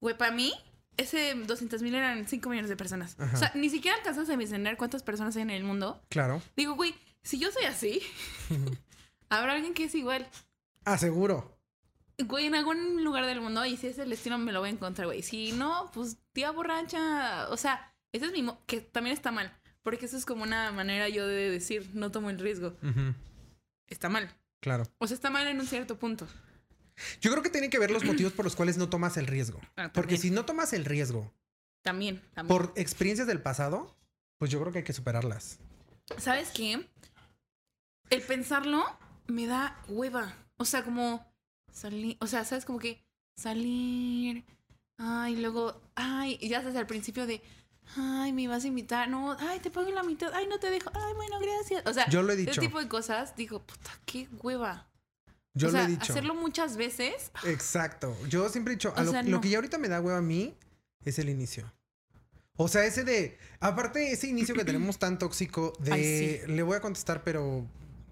Güey, para mí, ese 200 mil eran 5 millones de personas. Ajá. O sea, ni siquiera alcanzas a mencionar cuántas personas hay en el mundo. Claro. Digo, güey, si yo soy así, habrá alguien que es igual. Ah, seguro. Güey, en algún lugar del mundo, y si es el destino, me lo voy a encontrar, güey. Si no, pues tía borracha. O sea, ese es mi. mo- que también está mal. Porque eso es como una manera yo de decir, no tomo el riesgo. Está mal. Claro. O sea, está mal en un cierto punto. Yo creo que tiene que ver los motivos por los cuales no tomas el riesgo. Ah, Porque si no tomas el riesgo También, también. por experiencias del pasado, pues yo creo que hay que superarlas. ¿Sabes qué? El pensarlo me da hueva. O sea, como salir. O sea, ¿sabes? Como que salir. Ay, luego. Ay, y ya sabes al principio de. Ay, me vas a invitar. No, ay, te pago la mitad. Ay, no te dejo. Ay, bueno, gracias. O sea, Yo lo he ese dicho. tipo de cosas, digo, puta, qué hueva. Yo o sea, lo he dicho. hacerlo muchas veces. Exacto. Yo siempre he dicho, a lo, sea, lo no. que ya ahorita me da hueva a mí es el inicio. O sea, ese de, aparte ese inicio que tenemos tan tóxico de, Ay, le voy a contestar, pero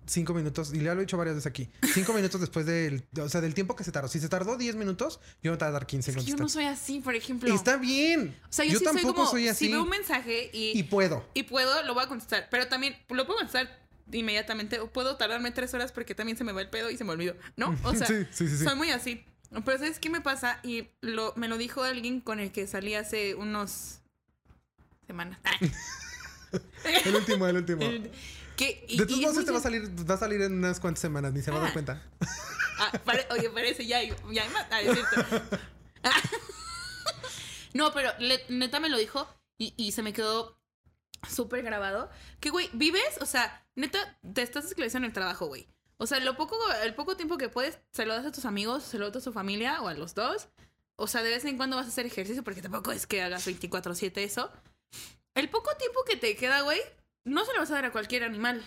cinco minutos, y ya lo he dicho varias veces aquí, cinco minutos después del, o sea, del tiempo que se tardó. Si se tardó 10 minutos, yo a tardar 15 en Es que yo no soy así, por ejemplo. Está bien. o sea, yo, sí tampoco soy como. soy así. Si veo un mensaje y, Y puedo. y puedo, lo voy a contestar. Pero también lo puedo contestar inmediatamente. O puedo tardarme tres horas porque también se me va el pedo y se me olvidó. ¿No? O sea, sí, sí, sí. sí. soy muy así. Pero ¿sabes qué me pasa? Y lo, me lo dijo alguien con el que salí hace unos semanas. El último, el último. Que, y- de todos modos, este va a salir, va a salir en unas cuantas semanas, ni se va a dar Ah. cuenta. Ah, pare- oye, parece ya, ya. Ah, es cierto. Ah. no, pero le- neta me lo dijo y, y se me quedó súper grabado. Que, güey, vives, o sea, neta, te estás esclavizando en el trabajo, güey. O sea, lo poco, el poco tiempo que puedes, se lo das a tus amigos, se lo das a tu familia o a los dos. O sea, de vez en cuando vas a hacer ejercicio porque tampoco es que hagas 24-7 eso. El poco tiempo que te queda, güey, no se lo vas a dar a cualquier animal.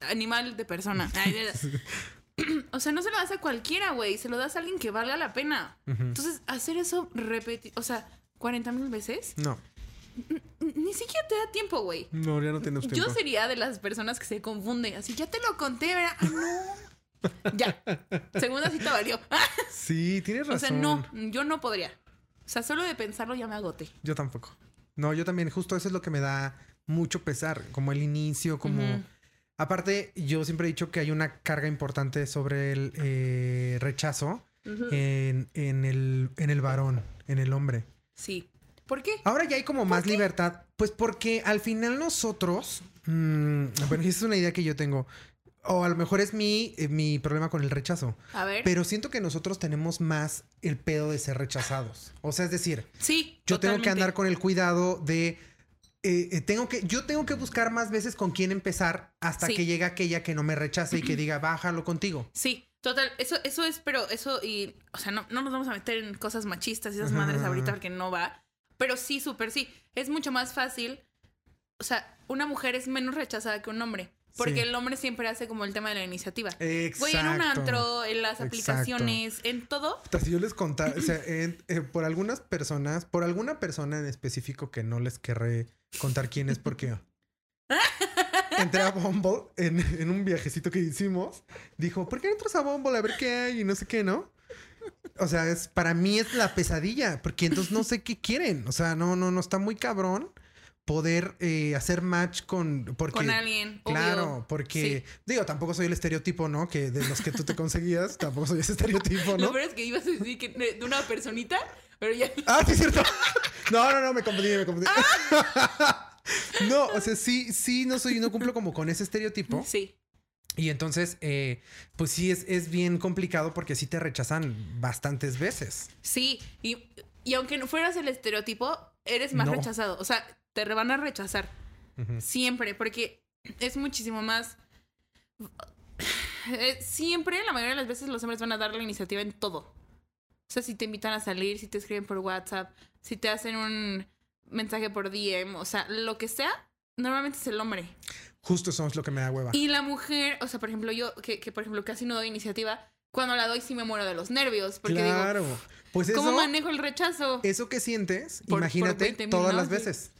Animal de persona. Ay, de- o sea, no se lo das a cualquiera, güey. Se lo das a alguien que valga la pena. Entonces, hacer eso repetir, o sea, 40 mil veces, No, ni siquiera te da tiempo, güey. no, ya no tienes tiempo. Yo sería de las personas que se confunden. Así, ya te lo conté, ¿verdad? Ah, no. Ya. Segunda cita valió. Sí, tienes o razón. sea, no, yo no podría. O sea, solo de pensarlo ya me agoté. Yo tampoco. No, yo también. Justo eso es lo que me da mucho pesar. Como el inicio, como... Aparte, yo siempre he dicho que hay una carga importante sobre el eh, rechazo en, en el, en el varón, en el hombre. Sí. ¿Por qué? Ahora ya hay como más libertad, pues porque al final nosotros, mm, bueno, esa es una idea que yo tengo, o a lo mejor es mi, eh, mi problema con el rechazo, A ver. pero siento que nosotros tenemos más el pedo de ser rechazados. O sea, es decir, sí. yo tengo que andar con el cuidado de... eh, eh, tengo que, yo tengo que buscar más veces con quién empezar hasta Sí. que llegue aquella que no me rechace y que diga, bájalo contigo. Sí, total. Eso, eso es, pero eso y. O sea, no, no nos vamos a meter en cosas machistas y esas Ajá, madres ahorita ajá. porque no va. Pero sí, súper sí. Es mucho más fácil. O sea, una mujer es menos rechazada que un hombre. Porque Sí. el hombre siempre hace como el tema de la iniciativa. Exacto. Güey, en un antro, en las Exacto. aplicaciones, en todo. Si yo les contara, o sea, en- eh, por algunas personas, por alguna persona en específico que no les querré contar quién es porque entré a Bumble en, en un viajecito que hicimos, dijo, ¿por qué no entras a Bumble a ver qué hay? Y no sé qué, ¿no? O sea, es, para mí es la pesadilla, porque entonces no sé qué quieren. O sea, no, no, no está muy cabrón poder eh, hacer match con... Porque, Con alguien, Claro, obvio. porque Sí. digo, tampoco soy el estereotipo, ¿no? Que de los que tú te conseguías, tampoco soy ese estereotipo, Lo ¿no? peor es que ibas a decir que de una personita, pero ya. Ah, sí, es cierto. No, no, no, me confundí, me confundí. No, o sea, sí, sí, no soy, no cumplo como con ese estereotipo. Sí. Y entonces, eh, pues sí, es, es bien complicado porque sí te rechazan bastantes veces. Sí, y, y aunque no fueras el estereotipo, eres más No. rechazado. O sea, te van a rechazar. Siempre, porque es muchísimo más. Eh, Siempre, la mayoría de las veces, los hombres van a dar la iniciativa en todo. O sea, si te invitan a salir, si te escriben por WhatsApp, si te hacen un mensaje por DM, o sea, lo que sea, normalmente es el hombre. Justo eso es lo que me da hueva. Y la mujer, o sea, por ejemplo, yo, que, que por ejemplo casi no doy iniciativa, cuando la doy sí me muero de los nervios, porque claro. digo, pues eso, ¿cómo manejo el rechazo? eso que sientes, Por- por imagínate 20,000, todas ¿no? las veces.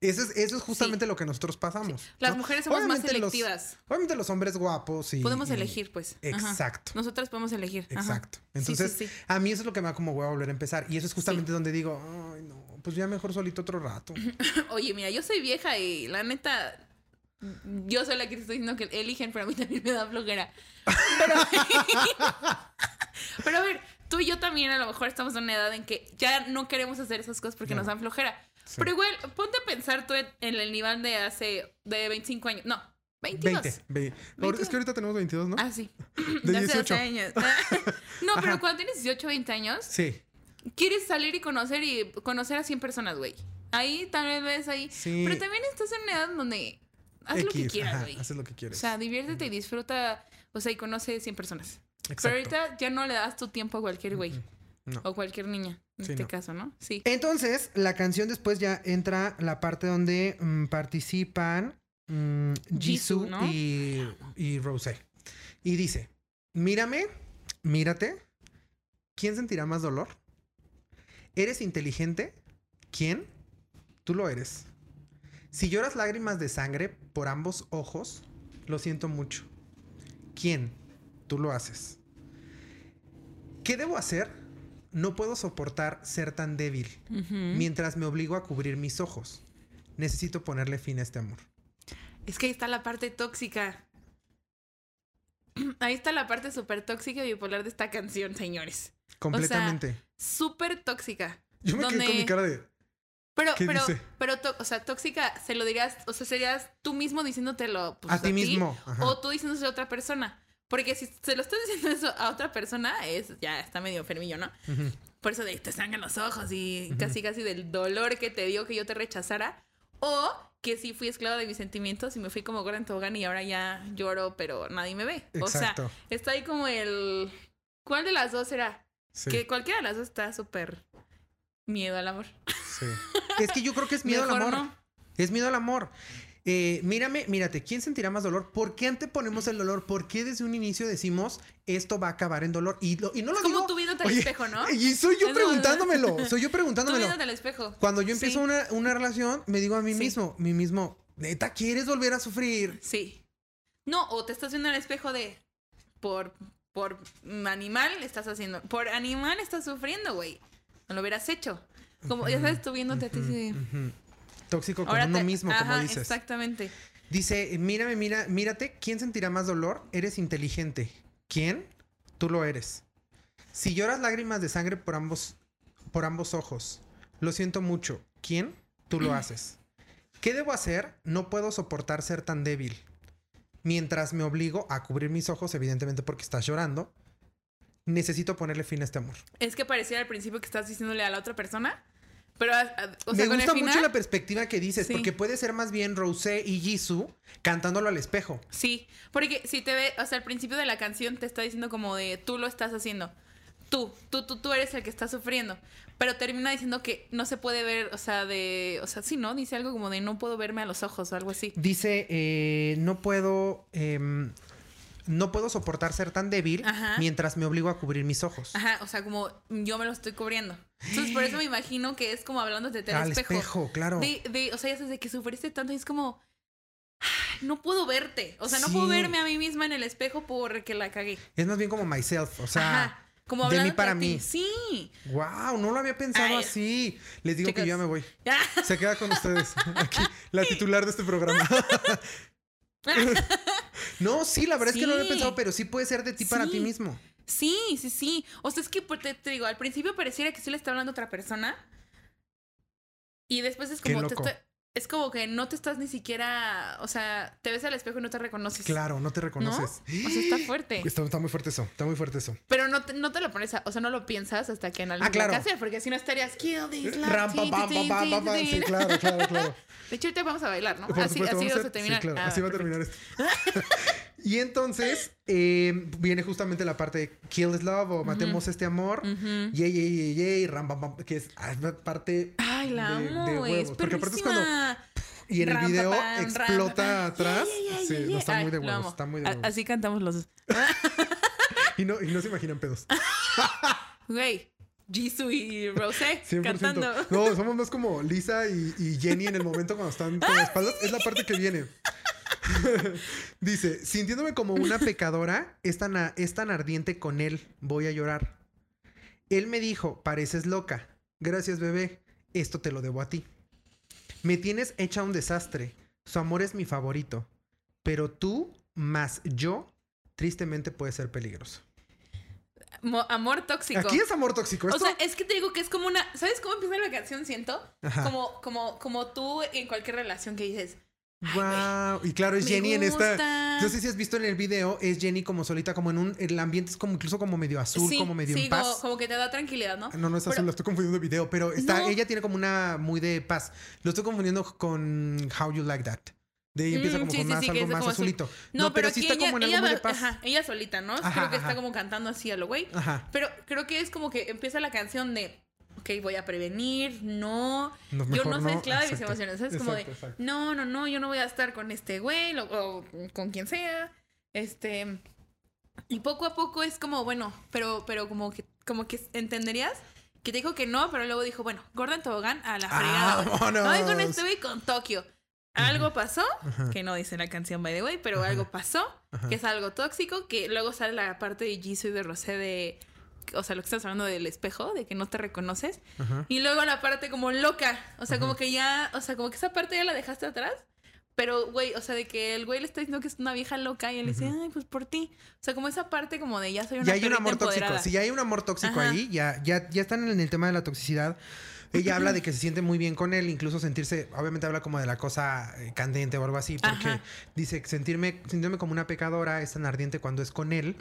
Eso es, eso es justamente lo que nosotros pasamos. Las ¿no? mujeres somos más los- selectivas. obviamente los hombres guapos y... Podemos y- elegir, pues. Ajá. Exacto. Nosotras podemos elegir. Exacto. Entonces, sí, a mí eso es lo que me da como hueva volver a empezar. Y eso es justamente donde digo, ay, no, pues ya mejor solito otro rato. Oye, mira, yo soy vieja y la neta, yo soy la que te estoy diciendo que eligen, pero a mí también me da flojera. Pero, pero a ver, tú y yo también a lo mejor estamos en una edad en que ya no queremos hacer esas cosas porque No. nos dan flojera. Sí. Pero igual, ponte a pensar tú en, el nivel de hace, de 25 años. No, 22. 20. ve- Ahora- Es que ahorita tenemos 22, ¿no? Ah, sí. De hace 18. 12 años. no, pero Ajá. cuando tienes 18, 20 años, Sí. quieres salir y conocer y conocer a 100 personas, güey. Ahí tal vez ahí. Sí. Pero también estás en una edad donde haz lo que quieras, güey. haces lo que O quieres. sea, diviértete y disfruta, o sea, y conoce 100 personas. Exacto. Pero ahorita ya no le das tu tiempo a cualquier güey. No. O cualquier niña, en Sí, este no. caso, ¿no? Sí. Entonces, la canción después ya entra la parte donde mm, participan mm, Jisoo Jisoo, ¿no? y, y Rosé. Y dice, mírame, mírate. ¿Quién sentirá más dolor? ¿Eres inteligente? ¿Quién? Tú lo eres. Si lloras lágrimas de sangre por ambos ojos, lo siento mucho. ¿Quién? Tú lo haces. ¿Qué debo hacer? No puedo soportar ser tan débil mientras me obligo a cubrir mis ojos. Necesito ponerle fin a este amor. Es que ahí está la parte tóxica. Ahí está la parte súper tóxica y bipolar de esta canción, señores. Completamente. Súper tóxica. Yo me quedé con mi cara de. Pero, ¿Qué pero, dice? pero, o sea, tóxica, se lo dirías, o sea, serías tú mismo diciéndotelo pues, a ti mismo. Ajá. o tú diciéndose a otra persona. Porque si se lo estás diciendo eso a otra persona, es ya está medio enfermillo, ¿no? Por eso de te sangran los ojos y casi casi del dolor que te dio que yo te rechazara. O que sí fui esclava de mis sentimientos y me fui como gorda en tobogán y ahora ya lloro, pero nadie me ve. O sea, Exacto. está ahí como el. ¿Cuál de las dos era? Sí, Que cualquiera de las dos está súper miedo al amor. sí. Es que yo creo que es miedo al amor. no. Es miedo al amor. Eh, mírame, mírate, ¿quién sentirá más dolor? ¿Por qué anteponemos el dolor? ¿Por qué desde un inicio decimos esto va a acabar en dolor? Y, lo- y no lo Es como digo. tu vida al espejo, ¿no? Y soy yo Es como- preguntándomelo. Soy yo preguntándomelo. viéndote al espejo. Cuando yo empiezo Sí. una, una relación, me digo a mí Sí. mismo, mí mismo, neta, ¿quieres volver a sufrir? Sí. No, o te estás viendo al espejo de. Por. Por animal estás haciendo. Por animal estás sufriendo, güey. No lo hubieras hecho. Como, ya sabes, tú viéndote a ti. Tóxico con Ahora uno te- mismo, como dices. Exactamente. Dice, mírame, mira, mírate, ¿quién sentirá más dolor? Eres inteligente. ¿Quién? Tú lo eres. Si lloras lágrimas de sangre por ambos, por ambos ojos, lo siento mucho. ¿Quién? Tú lo haces. ¿Qué debo hacer? No puedo soportar ser tan débil. Mientras me obligo a cubrir mis ojos, evidentemente porque estás llorando, necesito ponerle fin a este amor. Es que parecía al principio que estás diciéndole a la otra persona. Pero, o sea, me gusta final, mucho la perspectiva que dices, Sí. porque puede ser más bien Rosé y Jisoo cantándolo al espejo. Sí, porque si te ve, o sea, al principio de la canción te está diciendo como de tú lo estás haciendo. Tú, tú, tú, tú eres el que está sufriendo. Pero termina diciendo que no se puede ver, o sea, de. O sea, sí, ¿no? Dice algo como de no puedo verme a los ojos o algo así. Dice, eh, no puedo, em, no puedo soportar ser tan débil Ajá. mientras me obligo a cubrir mis ojos. Ajá, o sea, como yo me lo estoy cubriendo. Entonces, por eso me imagino que es como hablándote del Al espejo. espejo, claro. De, de, o sea, ya desde que sufriste tanto es como. "Ay, No puedo verte. O sea, no Sí. puedo verme a mí misma en el espejo porque la cagué. Es más bien como myself, o sea, Ajá. Como de mí para mí. Sí. wow, no lo había pensado Ay. así. Les digo que yo ya me voy. Ya. Se queda con ustedes. Aquí, la titular de este programa. no, sí, la verdad es que no lo había pensado, pero sí puede ser de ti para ti mismo. Sí, sí, sí. O sea, es que pues, te, te digo, al principio pareciera que sí le está hablando a otra persona. Y después es como. te está- es como que no te estás ni siquiera. O sea, te ves al espejo y no te reconoces. Claro, no te ¿No? reconoces. O sea, está fuerte. Está, está muy fuerte eso, está muy fuerte eso. Pero no te, no te lo pones, a- o sea, no lo piensas hasta que analizas Ah, claro. porque si no estarías kill this Sí, claro, claro, claro. De hecho, ahorita vamos a bailar, ¿no? Así así vamos a se hacer- termina. Sí, claro, Ah, así va a terminar esto. y entonces eh, viene justamente la parte de Kill is Love o Matemos este amor. Ujú. Yay, yay, yay, yay, ram, bam, bam, que es ah, parte. Ay, la de- amo, de güey. Es huevos, porque aparte es cuando-. Y en el Ram, video pa, pam, explota ram, atrás. yeah, yeah, sí, yeah, no, yeah. está muy Ay, de lo huevos. Está muy de huevos. Así cantamos los dos. Y, no, y no se imaginan pedos. Güey, Jisoo y Rosé 100%. cantando. No, somos más como Lisa y, y Jenny en el momento cuando están con las espaldas. Es la parte que viene. Dice, sintiéndome como una pecadora, es tan, a- es tan ardiente con él, voy a llorar. Él me dijo, pareces loca. Gracias, bebé. Esto te lo debo a ti. Me tienes hecha un desastre. Su amor es mi favorito. Pero tú, más yo, tristemente puede ser peligroso. Mo- amor tóxico. Aquí es amor tóxico. O Esto- sea, es que te digo que es como una. ¿Sabes cómo empieza la canción? Siento. Ajá. Como, como, como tú en cualquier relación que dices. "Ay, güey, Wow. Y claro, es me Jenny en esta. gusta". No sé si has visto en el video, es Jenny como solita, como en un. El ambiente es como incluso como medio azul, Sí, como medio sí, en paz. Como, como que te da tranquilidad, ¿no? No, no es azul, Pero- la estoy confundiendo de video, pero está, No. ella tiene como una muy de paz. Lo estoy confundiendo con How You Like That. De ahí empieza Mm, como sí, con sí, más sí, algo más como azul. azulito. No, pero, sí aquí está ella, como en algo muy de va- paz. ajá, ella solita, ¿no? Ajá, creo que ajá. está como cantando así a lo güey. Ajá. Pero creo que es como que empieza la canción de, ok, voy a prevenir, no, No, yo no soy no. esclava de mis emociones, ¿sabes? Como de, Exacto, no, no, no, yo no voy a estar con este güey lo- o con quien sea, este, y poco a poco es como, bueno, pero, pero como que, como que entenderías que te dijo que no, pero luego dijo, bueno, Gordon Tobogán a la fregada. güey. ¡Vámonos! Ay, con este güey con Tokio. Algo pasó, Ajá. que no dice la canción by the way, pero Ajá. algo pasó, Ajá. que es algo tóxico, que luego sale la parte de Jisoo y de Rosé de, o sea, lo que estás hablando del espejo, de que no te reconoces, Ajá. y luego la parte como loca, o sea, Ajá. como que ya, o sea, como que esa parte ya la dejaste atrás, pero güey, o sea, de que el güey le está diciendo que es una vieja loca y él dice, ay, pues por ti, o sea, como esa parte como de ya soy una Ya hay un amor tóxico. Si ya hay un amor tóxico Ajá. ahí, ya, ya, ya están en el tema de la toxicidad. Ella habla de que se siente muy bien con él, incluso sentirse, obviamente habla como de la cosa eh, candente o algo así, porque Ajá. dice sentirme, sentirme como una pecadora es tan ardiente cuando es con él,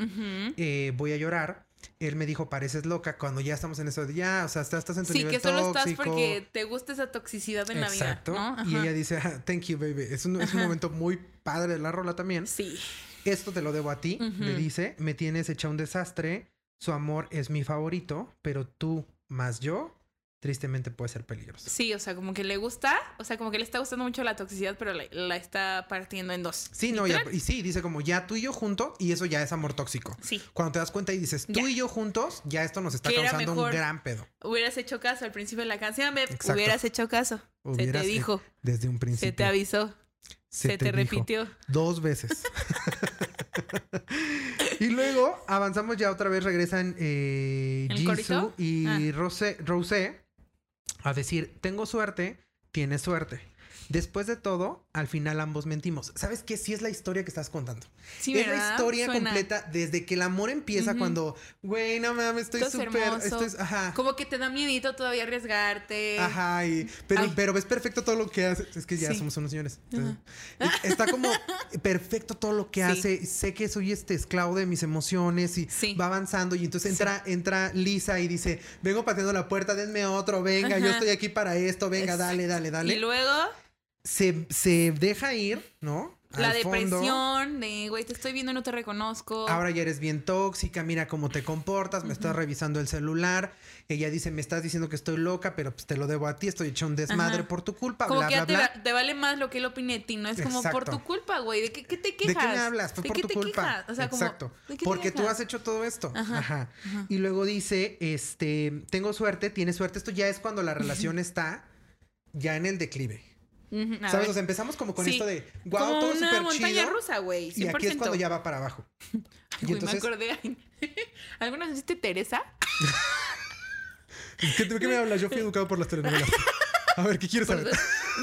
eh, voy a llorar. Él me dijo, pareces loca, cuando ya estamos en eso de ya, o sea, estás, estás en tu Sí, nivel que solo estás tóxico. porque te gusta esa toxicidad en Exacto. la vida, ¿no? Y ella dice, "Ah, thank you, baby. Es un, es un momento muy padre de la rola también. Sí. Esto te lo debo a ti, le dice. Me tienes hecha un desastre. Su amor es mi favorito, pero tú más yo, tristemente puede ser peligroso. Sí, o sea, como que le gusta, o sea, como que le está gustando mucho la toxicidad, pero la, la está partiendo en dos. Sí, no, y, sí, dice como ya tú y yo juntos y eso ya es amor tóxico. Sí. Cuando te das cuenta y dices tú Ya. y yo juntos, ya esto nos está causando un gran pedo. Hubieras hecho caso al principio de la canción. Exacto. Hubieras hecho caso. Hubieras- se te dijo, Desde un principio. se te avisó, se, te, repitió. Dos veces. y luego avanzamos ya otra vez, regresan eh, ¿El Jisoo corito? y Ah. Rose, Rosé a decir, tengo suerte, tienes suerte. Después de todo, al final ambos mentimos. ¿Sabes qué? Sí es la historia que estás contando. Sí, es la historia Suena. completa desde que el amor empieza cuando, güey, no mames, estoy Esto es súper, es, ajá. Como que te da miedito todavía arriesgarte. Ajá, y- pero, Ay. pero ves perfecto todo lo que hace. Es que ya Sí. somos unos señores. Entonces, Está como perfecto todo lo que Sí. hace. Sé que soy este esclavo de mis emociones y Sí. va avanzando. Y entonces entra, entra Lisa y dice: Vengo pateando la puerta, denme otro, venga, yo estoy aquí para esto, venga, dale, dale, dale. Y luego Se, se deja ir, ¿no? la Al fondo. depresión de, güey, te estoy viendo y no te reconozco. Ahora ya eres bien tóxica, mira cómo te comportas, me estás revisando el celular. Ella dice, me estás diciendo que estoy loca, pero pues te lo debo a ti, estoy hecho un desmadre Ajá. por tu culpa, como bla, que bla, ya te, bla. va- te vale más lo que él opine de ti, ¿no? Es como por tu culpa, güey. ¿De qué, qué te ¿De quejas? qué me hablas? Fue ¿De por qué tu te culpa. quejas? O sea, como, Exacto. ¿de qué te Porque tú has hecho todo esto. Ajá, Ajá. ajá. Y luego dice, este, tengo suerte, tienes suerte. Esto ya es cuando la relación está ya en el declive. ¿Sabes? O sea, empezamos como con Sí. esto de, wow, como todo una súper montaña chido. rusa, güey. 100%. Y aquí es cuando ya va para abajo. Ay, y entonces- me acordé. ¿Alguna vez viste Teresa? ¿Qué, ¿De qué me hablas? Yo fui educado por las telenovelas. A ver, ¿qué quieres saber?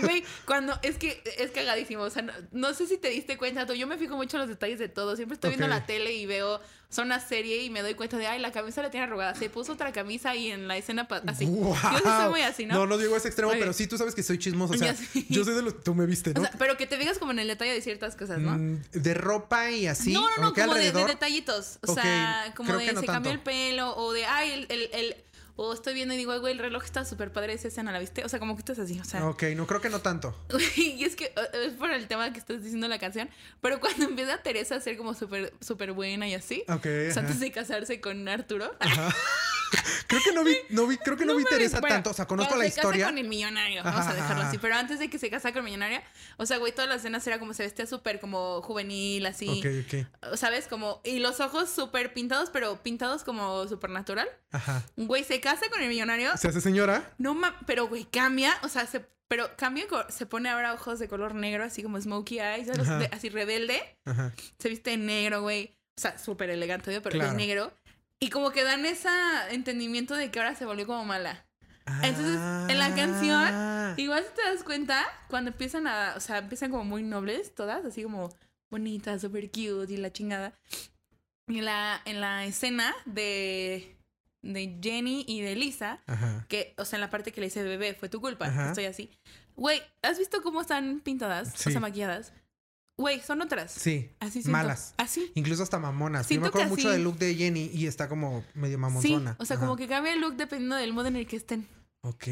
Güey, cuando es que es cagadísimo. O sea, no, no sé si te diste cuenta, tú. Yo me fijo mucho en los detalles de todo. Siempre estoy viendo la tele y veo, son una serie y me doy cuenta de, ay, la camisa la tiene arrugada. Se puso otra camisa ahí en la escena así. Yo sí soy muy así, ¿no? No, no digo ese extremo, Oye. pero sí tú sabes que soy chismoso. O sea, yo soy de los. Tú me viste, ¿no? O sea, pero que te fijas como en el detalle de ciertas cosas, ¿no? Mm, de ropa y así. no, no, no, como de, detallitos. O sea, como creo de no se cambió el pelo o de, ay, el, el, el- o estoy viendo y digo, "Ay, güey, el reloj está súper padre esa escena, ¿la viste? O sea, como que estás así, o sea. Ok, no creo que no tanto. y es que eh, es por el tema que estás diciendo la canción, pero cuando empieza Teresa a ser como súper súper buena y así, Ok. o sea, ajá. antes de casarse con Arturo. Creo que no vi, no vi, creo que no, vi mames, Teresa bueno, tanto. O sea, conozco la se casa historia. con el millonario, vamos a dejarlo ajá. así. Pero antes de que se casara con el millonario, o sea, güey, todas las escenas era como se vestía súper como juvenil, así. ¿Sabes? Como. Y los ojos súper pintados, pero pintados como súper natural. Ajá. Güey, se casa con el millonario. ¿Se hace señora? No ma pero güey, cambia, o sea, se, pero cambia, se pone ahora ojos de color negro, así como smokey eyes, así rebelde, Ajá. se viste de negro, güey, o sea, súper elegante, obvio, pero Claro. de negro. Y como que dan ese entendimiento de que ahora se volvió como mala. Entonces, en la canción, Ah. Igual si te das cuenta, cuando empiezan a, o sea, empiezan como muy nobles todas, así como bonitas, super cute y la chingada. Y la, en la escena de, de Jenny y de Lisa, Ajá. que, o sea, en la parte que le dice bebé, fue tu culpa, Ajá. estoy así. Güey, ¿has visto cómo están pintadas? Sí. O sea, maquilladas. Güey, son otras. Sí. Así siento. Malas. Así. Incluso hasta mamonas. Yo Siento me acuerdo mucho del look de Jenny y está como medio Sí, mamonzona. o sea, como que cambia el look dependiendo del modo en el que estén. Ok.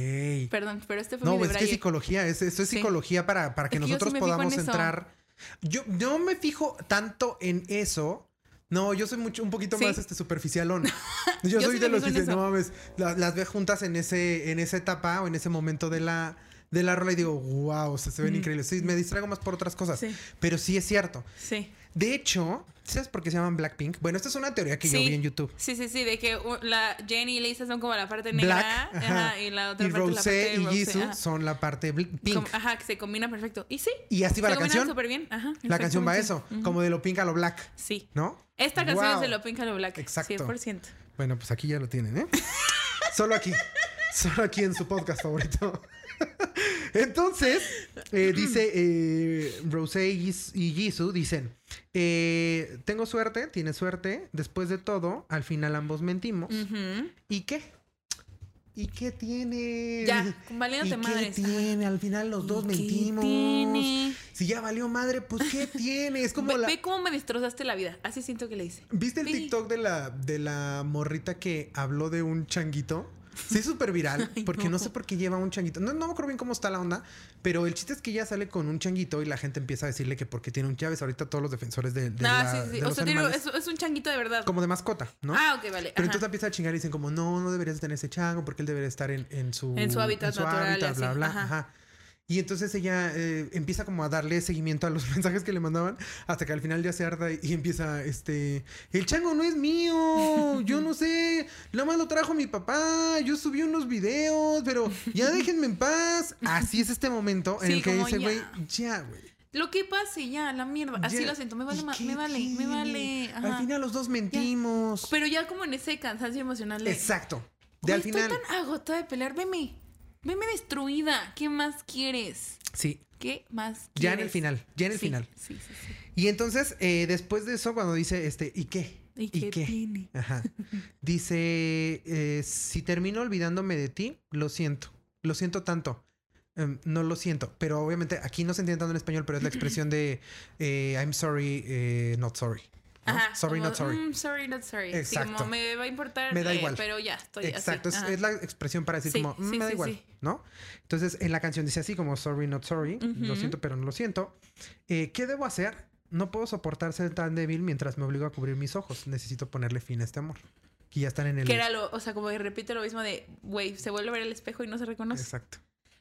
Perdón, pero este fue No, mi pues es que psicología. Es, esto es Sí. psicología para, para que Es que yo sí nosotros en podamos entrar. Yo no me fijo tanto en eso. No, yo soy mucho, un poquito Sí. más este superficialón. Yo, Yo soy sí de los que dicen, no mames, la- las ve juntas en ese, en esa etapa o en ese momento de la, de la rola y digo, wow, o sea, se ven Mm. increíbles. Sí, me distraigo más por otras cosas. Sí. Pero sí es cierto. Sí. De hecho, ¿sabes por qué se llaman Blackpink? Bueno, esta es una teoría que yo vi en YouTube. Sí, sí, sí, de que la Jenny y Lisa son como la parte negra Black, ajá, ajá. y la otra Y parte la parte y de Jisoo son la parte pink. Como- ajá, que se combina perfecto. Y sí, Y así va se la canción. súper bien. Ajá, La canción va a eso, como de lo pink a lo black, Sí. ¿no? Esta canción Wow. es de lo Pink a lo Black. Exacto. 100%. Bueno, pues aquí ya lo tienen, ¿eh? Solo aquí. Solo aquí en su podcast favorito. Entonces, eh, dice eh, Rosé y Jis- y Jisoo, dicen, eh, tengo suerte, tienes suerte, después de todo, al final ambos mentimos. ¿Y qué? ¿Y qué tiene? Ya, ¿Y valiéndote qué madres. tiene? Al final los dos ¿Y qué mentimos. tiene? Si ya valió madre, pues ¿qué tiene? Es como Ve, la... ve cómo me destrozaste la vida. Así siento que le dice. ¿Viste el Ve. TikTok de la, de la morrita que habló de un changuito? Se hizo súper viral Ay, porque no. no. sé por qué lleva un changuito. No, no me acuerdo bien cómo está la onda, pero el chiste es que ella sale con un changuito y la gente empieza a decirle que porque tiene un llaves ahorita todos los defensores de, de ah, la- sí, sí. de O los sea, tiene- animales, es, es un changuito de verdad. como de mascota, ¿no? Ah, ok, vale. Pero Ajá. entonces empieza a chingar y dicen como, no, no deberías tener ese chango porque él debería estar en, en su... En su hábitat natural y hábitat, así, bla, bla, ajá. ajá. Y entonces ella eh, empieza como a darle seguimiento a los mensajes que le mandaban hasta que al final ya se harta y, empieza, este, el chango no es mío, yo no sé, nada más lo trajo mi papá, yo subí unos videos, pero ya déjenme en paz. Así es este momento en Sí, el que dice, güey, ya, güey. Lo que pase, ya, la mierda. Así ya". lo siento, me vale, ¿Y ma- qué me vale, me vale. Al final los dos mentimos. Pero ya como en ese cansancio emocional de. Exacto. De "Güey, al final. Estoy tan agotada de pelear, veme. Veme destruida. ¿Qué más quieres? Sí, ¿Qué más quieres? Ya en el final, ya en el Sí, final. Sí, sí, sí. Y entonces, eh, después de eso, cuando dice, este, ¿y qué? ¿Y qué tiene? Ajá. Dice, eh, si termino olvidándome de ti, lo siento. Lo siento tanto. Em, no lo siento. Pero obviamente aquí no se entiende tanto en español, pero es la expresión de eh, I'm sorry, eh, not sorry. ¿No? Ajá. Sorry, como, not sorry. "Mm, sorry, not sorry. Sí, Exacto. como me va a importar. Me da eh, igual. Pero ya, estoy Exacto, así. es, es la expresión para decir Sí, como, "Mm, sí, me da igual. ¿no? Entonces, en la canción dice así como, sorry, not sorry, lo siento, pero no lo siento. Eh, ¿Qué debo hacer? No puedo soportar ser tan débil mientras me obligo a cubrir mis ojos. Necesito ponerle fin a este amor. Y ya están en el... Que era lo, o sea, como que repite lo mismo de, güey, se vuelve a ver el espejo y no se reconoce. Exacto.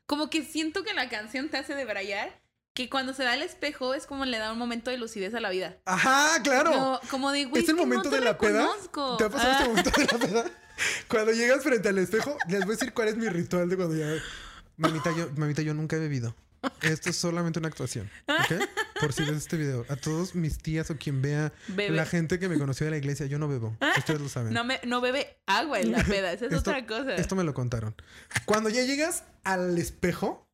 Como que siento que la canción te hace debrayar, que cuando se da el espejo es como le da un momento de lucidez a la vida. Ajá, claro. No, como de, güey, es el momento no te de la peda. ¿Te ha pasado Ah, este momento de la peda? Cuando llegas frente al espejo, les voy a decir cuál es mi ritual de cuando ya... Mamita, yo, mamita, yo nunca he bebido. Esto es solamente una actuación. ¿Ok? Por si ves este video. A todos mis tías o quien vea Bebe. la gente que me conoció de la iglesia, yo no bebo. Ustedes lo saben. No, me, no bebe agua en la peda, esa es Esto- otra cosa. Esto me lo contaron. Cuando ya llegas al espejo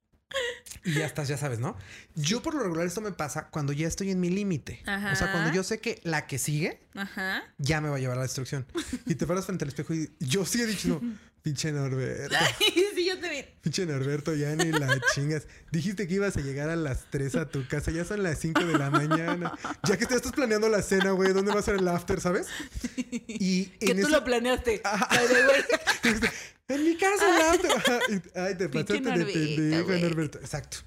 y ya estás, ya sabes, ¿no? Yo por lo regular esto me pasa cuando ya estoy en mi límite. O sea, cuando yo sé que la que sigue Ajá. ya me va a llevar a la destrucción. Y te paras frente al espejo y yo sí he dicho, pinche Norberto, Ay, sí, yo también. pinche Norberto, ya ni la chingas. Dijiste que ibas a llegar a las 3 a tu casa, ya son las 5 de la mañana. Ya que te estás planeando la cena, güey, ¿dónde va a ser el after, sabes? Y Que tú lo planeaste. Ajá. En mi casa, el after. Ajá, y- Ay, te pasaste de pendejo. Norberto. Exacto.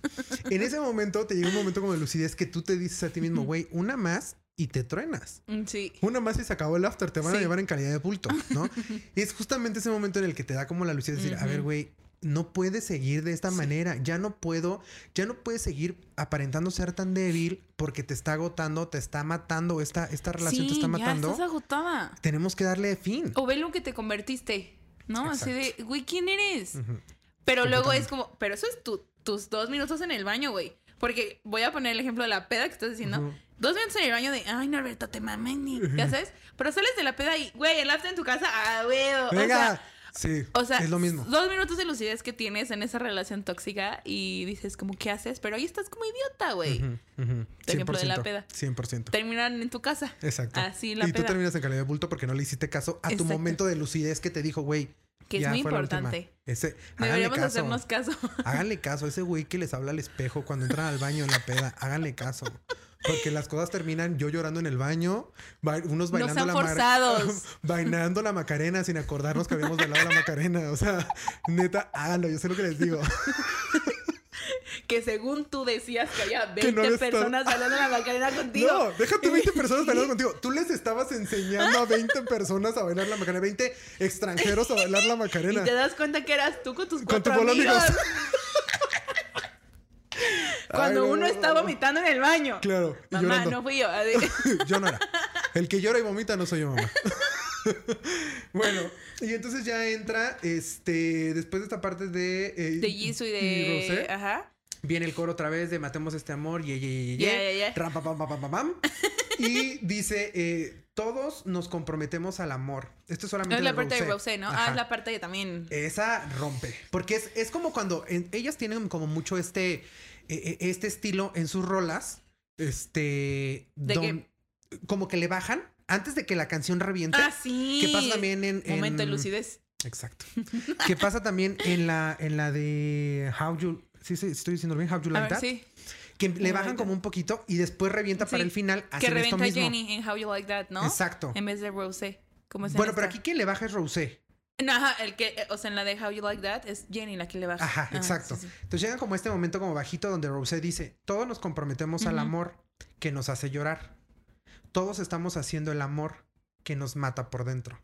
En ese momento te llega un momento como de lucidez que tú te dices a ti mismo, güey, una más y te truenas. Mm, Sí. Una más y se acabó el after, te van a llevar en calidad de bulto, ¿no? es justamente ese momento en el que te da como la lucidez de decir, a ver, güey, no puedes seguir de esta Sí. manera, ya no puedo, ya no puedes seguir aparentando ser tan débil porque te está agotando, te está matando, esta, esta relación te está ya matando. estás agotada. Tenemos que darle fin. O ve lo que te convertiste, ¿no? Así de, güey, ¿quién eres? Pero luego es como, pero eso es tu- tus dos minutos en el baño, güey. Porque voy a poner el ejemplo de la peda que estás diciendo. Dos minutos en el baño de, ay, Norberto, te mamé, ni. Ya sabes. Pero sales de la peda y, güey, el after en tu casa, ah, güey. O sea, sí, o sea, es lo mismo. Dos minutos de lucidez que tienes en esa relación tóxica y dices, como, ¿qué haces? Pero ahí estás como idiota, güey. Ujú, ujú. Tu ejemplo de la 100%, peda. 100%. Terminan en tu casa. Exacto. Así la y tú terminas en calidad de bulto porque no le hiciste caso a tu momento de lucidez que te dijo, güey. Que es muy importante. Ese, Deberíamos caso. hacernos caso. Háganle caso a ese güey que les habla al espejo cuando entran al baño en la peda. Háganle caso. Porque las cosas terminan yo llorando en el baño, ba- unos No bailando la forzados. bailando la macarena sin acordarnos que habíamos bailado la macarena. O sea, neta, háganlo, yo sé lo que les digo. que según tú decías que había 20 Que no le estaba- personas hablando la macarena contigo. No, déjate 20 personas bailando contigo. Tú les estabas enseñando a 20 personas a bailar la macarena, 20 extranjeros a bailar la Y macarena. te das cuenta que eras tú con tus Con cuatro tu bola de amigos. Cuando Ay, no, uno no, está no. vomitando en el baño. Claro, y Mamá, llorando. no fui yo. yo no era. El que llora y vomita no soy yo, mamá. bueno, y entonces ya entra, este, después de esta parte de... eh, De Jisoo y de... Rosé, Ajá. viene el coro otra vez de matemos este amor, ye, ye, ye, ye, ya. ram, pam, pam, pam, pam, pam, y dice, eh, todos nos comprometemos al amor. Esto es solamente Es la de parte de Rosé. ¿no? Ajá. Ah, es la parte que también... Esa rompe. Porque es, es como cuando en- ellas tienen como mucho este, eh, eh, este estilo en sus rolas. Este. ¿De don- Como que le bajan antes de que la canción reviente. Ah, sí. Que pasa también en. en- Momento de lucidez. Exacto. que pasa también en la, en la de How You. Sí, sí, estoy diciendo bien. How You Like ver, That. sí. Que le bajan como un poquito y después revienta para el final. Que esto revienta a mismo. Jenny en How You Like That, ¿no? Exacto. En vez de Rosé. Como es en Bueno, pero esta. aquí quien le baja es Rosé. No, ajá, el que, eh, o sea, en la de How You Like That es Jenny la que le baja. Ajá, Ah, exacto. sí, sí. Entonces llega como este momento como bajito donde Rosé dice, todos nos comprometemos al amor que nos hace llorar. Todos estamos haciendo el amor que nos mata por dentro.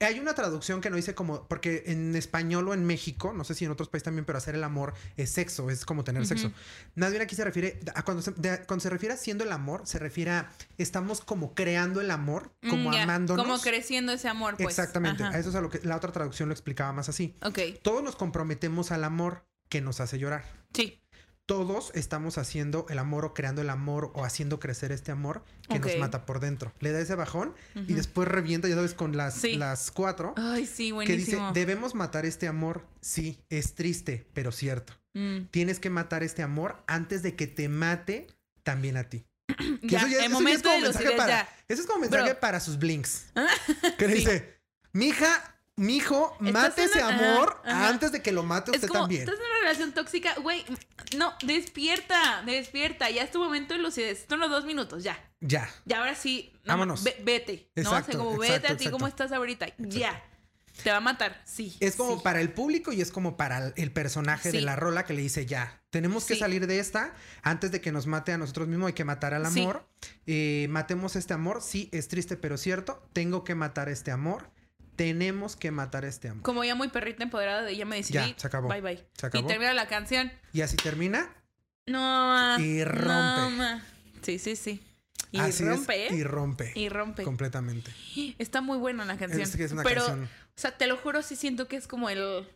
Hay una traducción que no dice como, porque en español o en México, no sé si en otros países también, pero hacer el amor es sexo, es como tener sexo. Más bien aquí se refiere, a cuando se, de- cuando se refiere a haciendo el amor, se refiere a estamos como creando el amor, como Mm, amándonos. Como creciendo ese amor, pues. Exactamente, Ajá. a eso es a lo que la otra traducción lo explicaba más así. Ok, Todos nos comprometemos al amor que nos hace llorar. sí. Todos estamos haciendo el amor o creando el amor o haciendo crecer este amor que nos mata por dentro. Le da ese bajón y después revienta, ya sabes, con las, Sí. las cuatro. Ay, sí, que dice, buenísimo. debemos matar este amor. Sí, es triste, pero cierto. Mm. Tienes que matar este amor antes de que te mate también a ti. Ya, eso ya- el eso ya momento es como de mensaje lucidez para, ya. Eso es como mensaje Bro. para sus blinks. Que le Sí. dice, mija, mijo, mate ese una- amor ajá, antes de que lo mate Es usted como, también. estás en una relación tóxica, güey. No, despierta, despierta. Ya es tu momento de lucidez. Son los dos minutos, ya. Ya. Ya ahora sí. no, Vámonos. ve- vete. ¿no? Exacto, o sea, como exacto, vete a ti, ¿cómo exacto. estás ahorita? Ya. Te va a matar, sí. Es como sí. para el público y es como para el personaje de la rola que le dice ya, tenemos que Sí. salir de esta antes de que nos mate a nosotros mismos, hay que matar al amor. Eh, matemos este amor, sí, es triste pero cierto, tengo que matar este amor, tenemos que matar este amor. Como ya muy perrita empoderada de ya me decidí. Ya, se acabó. Bye bye. Se acabó. Y termina la canción. Y así termina. No. Y No, rompe. ma. Sí, sí, sí. Y así es, rompe, Y ¿eh? rompe. Y rompe. Completamente. Está muy buena la canción. Es que es una Pero, canción. o sea, te lo juro, sí siento que es como el. O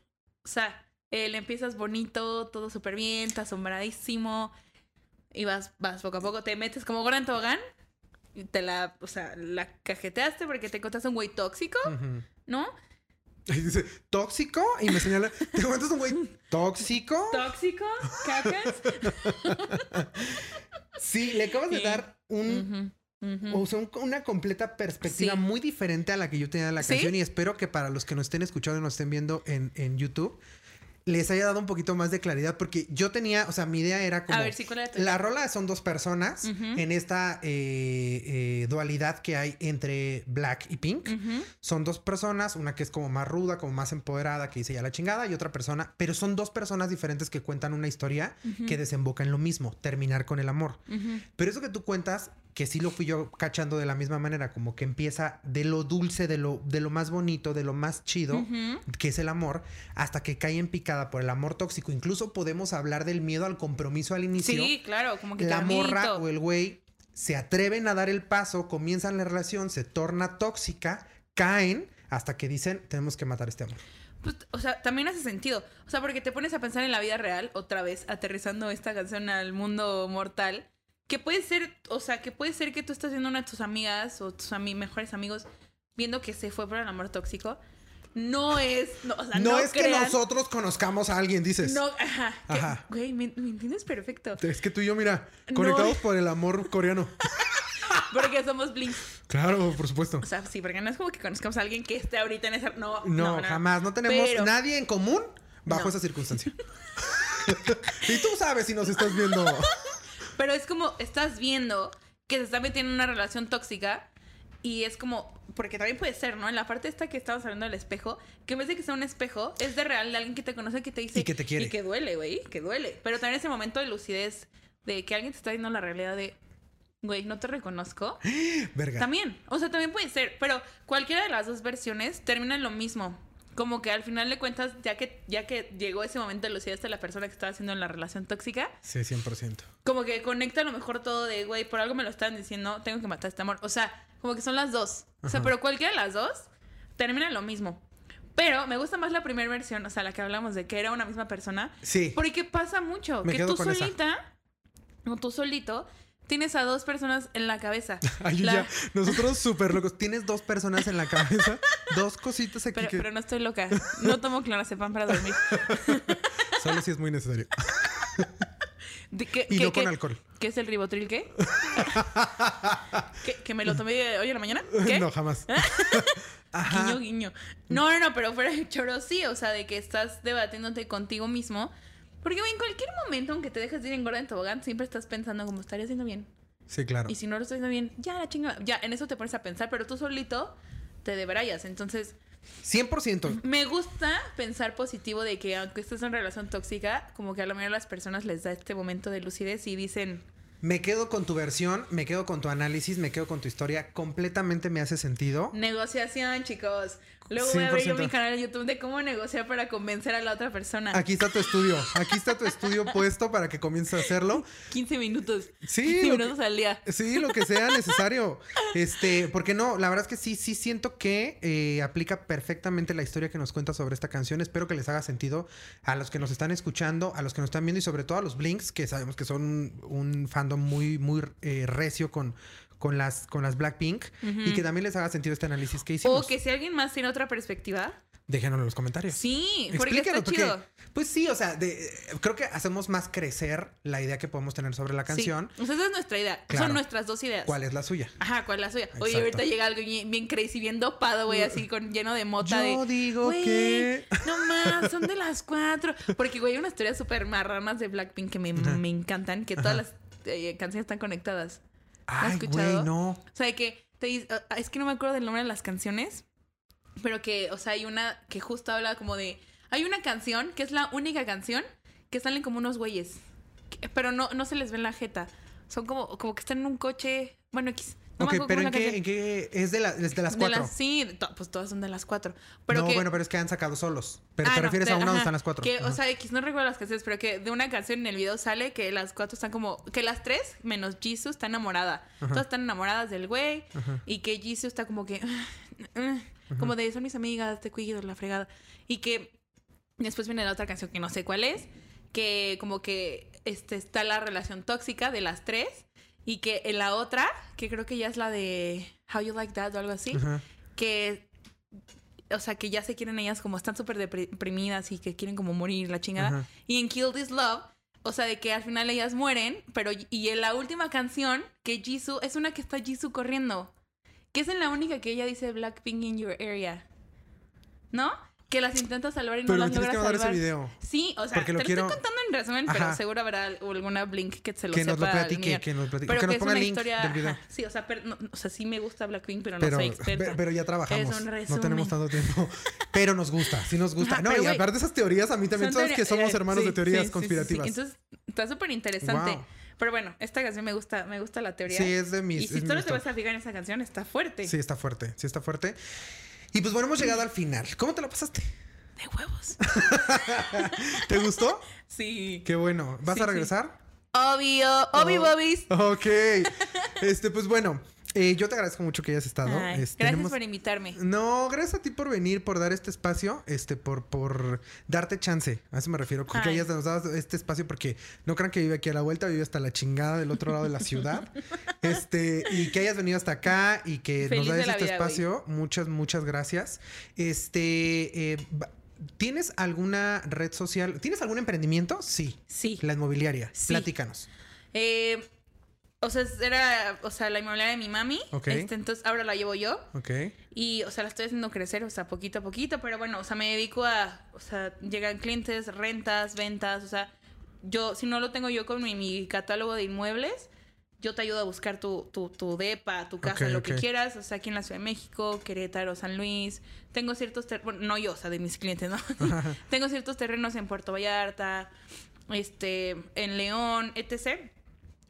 sea, el empiezas bonito, todo súper bien, está asombradísimo. Y vas, vas poco a poco, te metes como Gordon Tobogán. Te la, o sea, la cajeteaste porque te encontraste un güey tóxico. ¿no? Y dice, tóxico, y me señala, te encuentras un güey tóxico. Tóxico, cacas. Sí, le acabas de dar un. O sea, un- una completa perspectiva Sí. muy diferente a la que yo tenía de la ¿Sí? canción y espero que para los que nos estén escuchando y nos estén viendo en, en YouTube les haya dado un poquito más de claridad porque yo tenía, o sea, mi idea era como... A ver, sí, ¿cuál era tu- La rola son dos personas en esta eh, eh, dualidad que hay entre Black y Pink. Son dos personas, una que es como más ruda, como más empoderada, que dice ya la chingada, y otra persona, pero son dos personas diferentes que cuentan una historia que desemboca en lo mismo, terminar con el amor. Pero eso que tú cuentas, que sí lo fui yo cachando de la misma manera, como que empieza de lo dulce, de lo, de lo más bonito, de lo más chido, que es el amor, hasta que cae en picada por el amor tóxico. Incluso podemos hablar del miedo al compromiso al inicio. Sí, claro, como que la morra o el güey se atreven a dar el paso, comienzan la relación, se torna tóxica, caen hasta que dicen, tenemos que matar este amor. Pues, o sea, también hace sentido. O sea, porque te pones a pensar en la vida real, otra vez, aterrizando esta canción al mundo mortal. Que puede ser, o sea, que puede ser que tú estás viendo una de tus amigas o tus ami- mejores amigos viendo que se fue por el amor tóxico. No es, no, o sea, no, no, es que nosotros conozcamos a alguien, dices. No, ajá. que- Ajá. Güey, me, me entiendes perfecto. Es que tú y yo, mira, No. conectados por el amor coreano. Porque somos blinks. Claro, por supuesto. O sea, sí, porque no es como que conozcamos a alguien que esté ahorita en esa. No, No, jamás. No tenemos Pero- nadie en común bajo No. esa circunstancia. y tú sabes si nos estás viendo. Pero es como, estás viendo que se está metiendo en una relación tóxica y es como, porque también puede ser, ¿no? En la parte esta que estabas hablando del espejo, que en vez de que sea un espejo, es de real de alguien que te conoce, que te dice... Y que te quiere. Y que duele, güey, que duele. Pero también ese momento de lucidez, de que alguien te está viendo la realidad de, güey, no te reconozco. Verga. También, o sea, también puede ser, pero cualquiera de las dos versiones termina en lo mismo. Como que al final de cuentas, ya que, ya que llegó ese momento de lucidez de la persona que estaba haciendo en la relación tóxica, Sí, 100%. como que conecta a lo mejor todo de, güey, por algo me lo estaban diciendo, tengo que matar a este amor. O sea, como que son las dos. O sea, pero cualquiera de las dos termina lo mismo. Pero me gusta más la primera versión, o sea, la que hablamos de que era una misma persona. Sí. Porque pasa mucho. Me que tú esa. solita, o tú solito, tienes a dos personas en la cabeza. Ay, La- ya. Nosotros súper locos. Tienes dos personas en la cabeza, dos cositas aquí Pero, que pero no estoy loca. No tomo clonazepam para dormir. solo si es muy necesario. De- ¿Qué, Y qué- no con alcohol. ¿Qué es el ribotril qué? ¿Que, que me lo tomé hoy en la mañana? ¿Qué? No, jamás. Ajá. Guiño, guiño. No, no, no, pero fuera de choro sí, o sea, de que estás debatiéndote contigo mismo. Porque en cualquier momento, aunque te dejes de ir en gorda en tobogán, siempre estás pensando como estaría haciendo bien. Sí, claro. Y si no lo estoy haciendo bien, ya la chinga, ya en eso te pones a pensar, pero tú solito te debrayas. Entonces, 100%. Me gusta pensar positivo de que aunque estés en relación tóxica, como que a lo mejor a las personas les da este momento de lucidez y dicen, Me quedo con tu versión, me quedo con tu análisis, me quedo con tu historia. Completamente me hace sentido. negociación, chicos. Luego voy a ver yo 100%. mi canal de YouTube de cómo negociar para convencer a la otra persona. Aquí está tu estudio. Aquí está tu estudio puesto para que comiences a hacerlo. 15 minutos. Sí, 15 lo que- minutos al día. Sí, lo que sea necesario. Este, porque no, la verdad es que sí, sí siento que eh, aplica perfectamente la historia que nos cuenta sobre esta canción. Espero que les haga sentido a los que nos están escuchando, a los que nos están viendo y sobre todo a los Blinks, que sabemos que son un, un fandom muy, muy eh, recio con, con las, con las Blackpink y que también les haga sentido este análisis que hicimos. O que si alguien más tiene otra perspectiva. Déjenoslo en los comentarios. Sí, porque está Explíquenos, porque, chido. pues sí, o sea, de- creo que hacemos más crecer la idea que podemos tener sobre la canción. Sí. O sea, esa es nuestra idea. Claro. Son nuestras dos ideas. ¿Cuál es la suya? Ajá, ¿cuál es la suya? Oye, Exacto. ahorita llega algo bien, bien crazy, bien dopado, güey, así con lleno de mota. Yo de, digo "Güey, que-" No más, son de las cuatro. Porque, güey, hay unas teorías súper marranas de Blackpink que me, me encantan, que todas las eh, canciones están conectadas. Has Ay, escuchado? güey, no. O sea, que te dice- ah, es que no me acuerdo del nombre de las canciones, pero que, o sea, hay una que justo habla como de. Hay una canción que es la única canción que salen como unos güeyes, que- pero no, no se les ve en la jeta. Son como, como que están en un coche. Bueno, X. No ok, pero ¿en qué, canción. en qué es de, la- es de las De cuatro? las- sí, to- pues todas son de las cuatro. Pero no, que, bueno, pero es que han sacado solos. Pero Ah, te no, refieres a una donde ajá, están las cuatro. Que, o sea, X, no recuerdo las canciones, pero que de una canción en el video sale que las cuatro están como. Que las tres, menos Jisoo, está enamorada. Todas están enamoradas del güey. Y que Jisoo está como que. Como de son mis amigas, te cuido, la fregada. Y que después viene la otra canción que no sé cuál es. Que como que este, está la relación tóxica de las tres. Y que en la otra, que creo que ya es la de How You Like That o algo así que o sea, que ya se quieren ellas como están súper deprimidas y que quieren como morir la chingada. Ajá. Y en Kill This Love, o sea, de que al final ellas mueren, pero y en la última canción que Jisoo es una que está Jisoo corriendo, que es en la única que ella dice Blackpink in your area. ¿No? Que las intenta salvar y no Pero las logra mandar ese salvar. video. Sí, o sea, Porque te lo quiero- estoy contando en resumen, pero Ajá. seguro habrá alguna Blink que se lo Que sepa. nos lo platique, que nos platique. Pero que nos es ponga una link historia, del video. ajá, sí, o sea, pero, no- o sea, sí me gusta Blackpink, pero no Pero, soy experta. pe- pero ya trabajamos. Es un no tenemos tanto tiempo. Pero nos gusta, sí nos gusta. Ajá, no, y güey, aparte de esas teorías, a mí también sabes que somos eh, hermanos sí, de teorías sí, conspirativas. sí. Entonces, está súper interesante. Wow. Pero bueno, esta canción me gusta, me gusta la teoría. Sí, es de mis. y es si solo te vas a fijar en esa canción, está fuerte. Sí, está fuerte, sí está fuerte. Y pues bueno, hemos llegado al final. ¿Cómo te lo pasaste? De huevos. ¿Te gustó? sí. Qué bueno. ¿Vas Sí, a sí. regresar? Obvio, obvio, Oh. bobis. Ok. Este, pues bueno, eh, yo te agradezco mucho que hayas estado. Ay, Este, gracias tenemos- por invitarme. No, gracias a ti por venir, por dar este espacio, este, por, por darte chance. A eso me refiero. con Que Ay. hayas nos dado este espacio porque no crean que vive aquí a la vuelta, vive hasta la chingada del otro lado de la ciudad. Este, y que hayas venido hasta acá y que Feliz nos de des este vida, espacio. Muchas, muchas gracias. Este, eh, ¿tienes alguna red social? ¿Tienes algún emprendimiento? Sí. Sí. La inmobiliaria. Sí. Platícanos. Eh, o sea, era, o sea, la inmobiliaria de mi mami. Ok. Este, entonces ahora la llevo yo. Ok. Y, o sea, la estoy haciendo crecer, o sea, poquito a poquito, pero bueno, o sea, me dedico a, o sea, llegan clientes, rentas, ventas, o sea, yo, si no lo tengo yo con mi, mi catálogo de inmuebles, yo te ayudo a buscar tu, tu, tu depa, tu casa, lo que quieras, o sea, aquí en la Ciudad de México, Querétaro, San Luis, tengo ciertos terrenos, bueno, no yo, o sea, de mis clientes, ¿no? tengo ciertos terrenos en Puerto Vallarta, este, en León, etc.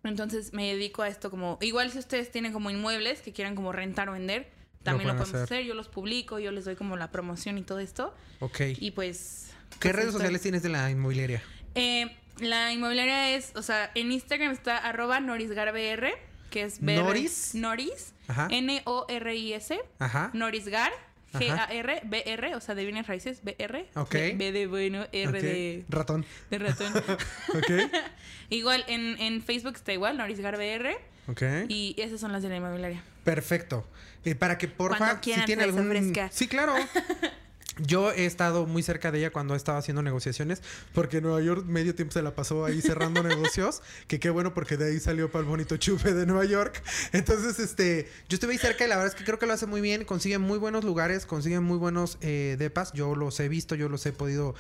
Entonces me dedico a esto como, igual si ustedes tienen como inmuebles que quieran como rentar o vender, también lo, podemos hacer. hacer. yo los publico, yo les doy como la promoción y todo esto. Ok. Y pues... ¿Qué pues redes estoy- sociales tienes de la inmobiliaria? Eh, la inmobiliaria es, o sea, en Instagram está arroba norisgarbr, que es BR, ¿Noris? Noris, Ajá. N-O-R-I-S, Ajá. Norisgar. G-A-R, B-R, o sea, de bienes raíces, B-R. Ok. B, de bueno, R Ok. de, Ratón. de ratón. Ok. igual, en, en Facebook está igual, Norisgarbr. Ok. Y esas son las de la inmobiliaria. Perfecto. Eh, para que porfa, si tiene algún. Sí, claro. Yo he estado muy cerca de ella cuando estaba haciendo negociaciones, porque Nueva York medio tiempo se la pasó ahí cerrando negocios, que qué bueno porque de ahí salió para el bonito chupe de Nueva York. Entonces, este, yo estuve ahí cerca y la verdad es que creo que lo hace muy bien, consigue muy buenos lugares, consigue muy buenos eh, depas, yo los he visto, yo los he podido,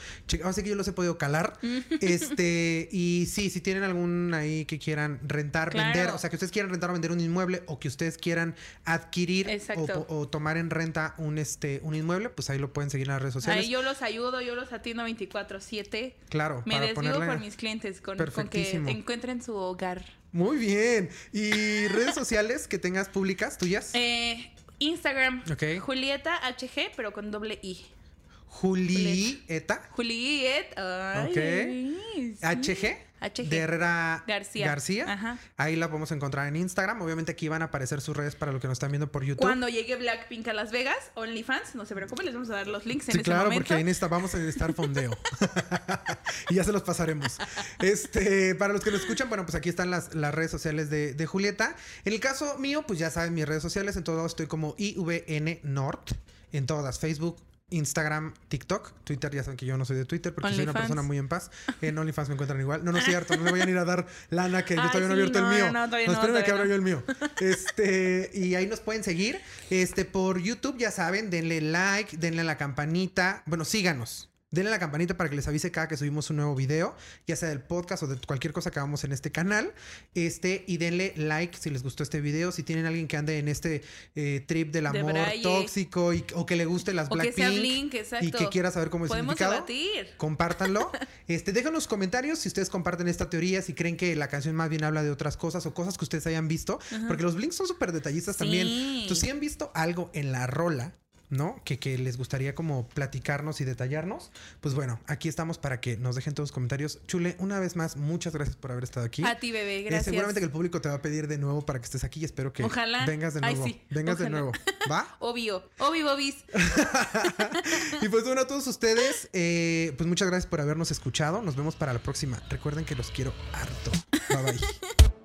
así que yo los he podido calar. este, y sí, si tienen algún ahí que quieran rentar, Claro. vender, o sea, que ustedes quieran rentar o vender un inmueble o que ustedes quieran adquirir o tomar en renta un, este, un inmueble, pues ahí lo pueden seguir en las redes sociales. Ahí yo los ayudo, yo los atiendo 24/7. Claro, Me para desvivo ponerle- por mis clientes con, con que encuentren su hogar. Muy bien. ¿Y redes sociales que tengas públicas tuyas? Eh, Instagram, Ok. Julieta HG, pero con doble I. Julieta Juliet. Ay, Ok. sí. HG HG. de Herrera García. García. Ajá. Ahí la podemos encontrar en Instagram. Obviamente aquí van a aparecer sus redes para los que nos están viendo por YouTube. Cuando llegue Blackpink a Las Vegas, OnlyFans, no se preocupen, les vamos a dar los links en Sí, ese claro, momento. porque ahí necesita- vamos a necesitar fondeo. y ya se los pasaremos. Este, para los que nos escuchan, bueno, pues aquí están las, las redes sociales de, de Julieta. En el caso mío, pues ya saben mis redes sociales. En todos estoy como IVN Nord. En todas, Facebook, Instagram, TikTok, Twitter, ya saben que yo no soy de Twitter porque soy una persona muy en paz. En OnlyFans me encuentran igual. No, no es cierto, no le voy a ir a dar lana que yo Ay, todavía no he sí, abierto no, el mío. no, no, no, espérenme que abra yo el mío. Este, y ahí nos pueden seguir. Este, por YouTube, ya saben, denle like, denle a la campanita. Bueno, síganos. Denle a la campanita para que les avise cada que subimos un nuevo video, ya sea del podcast o de cualquier cosa que hagamos en este canal. Este, y denle like si les gustó este video. Si tienen alguien que ande en este eh, trip del De amor tóxico y- o que le guste las Blackpink y que quiera saber cómo es el significado. debatir. Compártanlo. Este, déjanos comentarios si ustedes comparten esta teoría, si creen que la canción más bien habla de otras cosas o cosas que ustedes hayan visto. Porque los Blinks son súper detallistas Sí. también. Entonces, si han visto algo en la rola, ¿no? Que, que les gustaría como platicarnos y detallarnos, pues bueno, aquí estamos para que nos dejen todos los comentarios. Chule, una vez más, muchas gracias por haber estado aquí. A ti, bebé, Eh, gracias. seguramente que el público te va a pedir de nuevo para que estés aquí y espero que Ojalá. vengas de Ay, nuevo. sí, vengas de nuevo. ¿Va? Obvio, obvio, bobis. Y pues bueno, a todos ustedes, eh, pues muchas gracias por habernos escuchado. Nos vemos para la próxima. Recuerden que los quiero harto. Bye bye.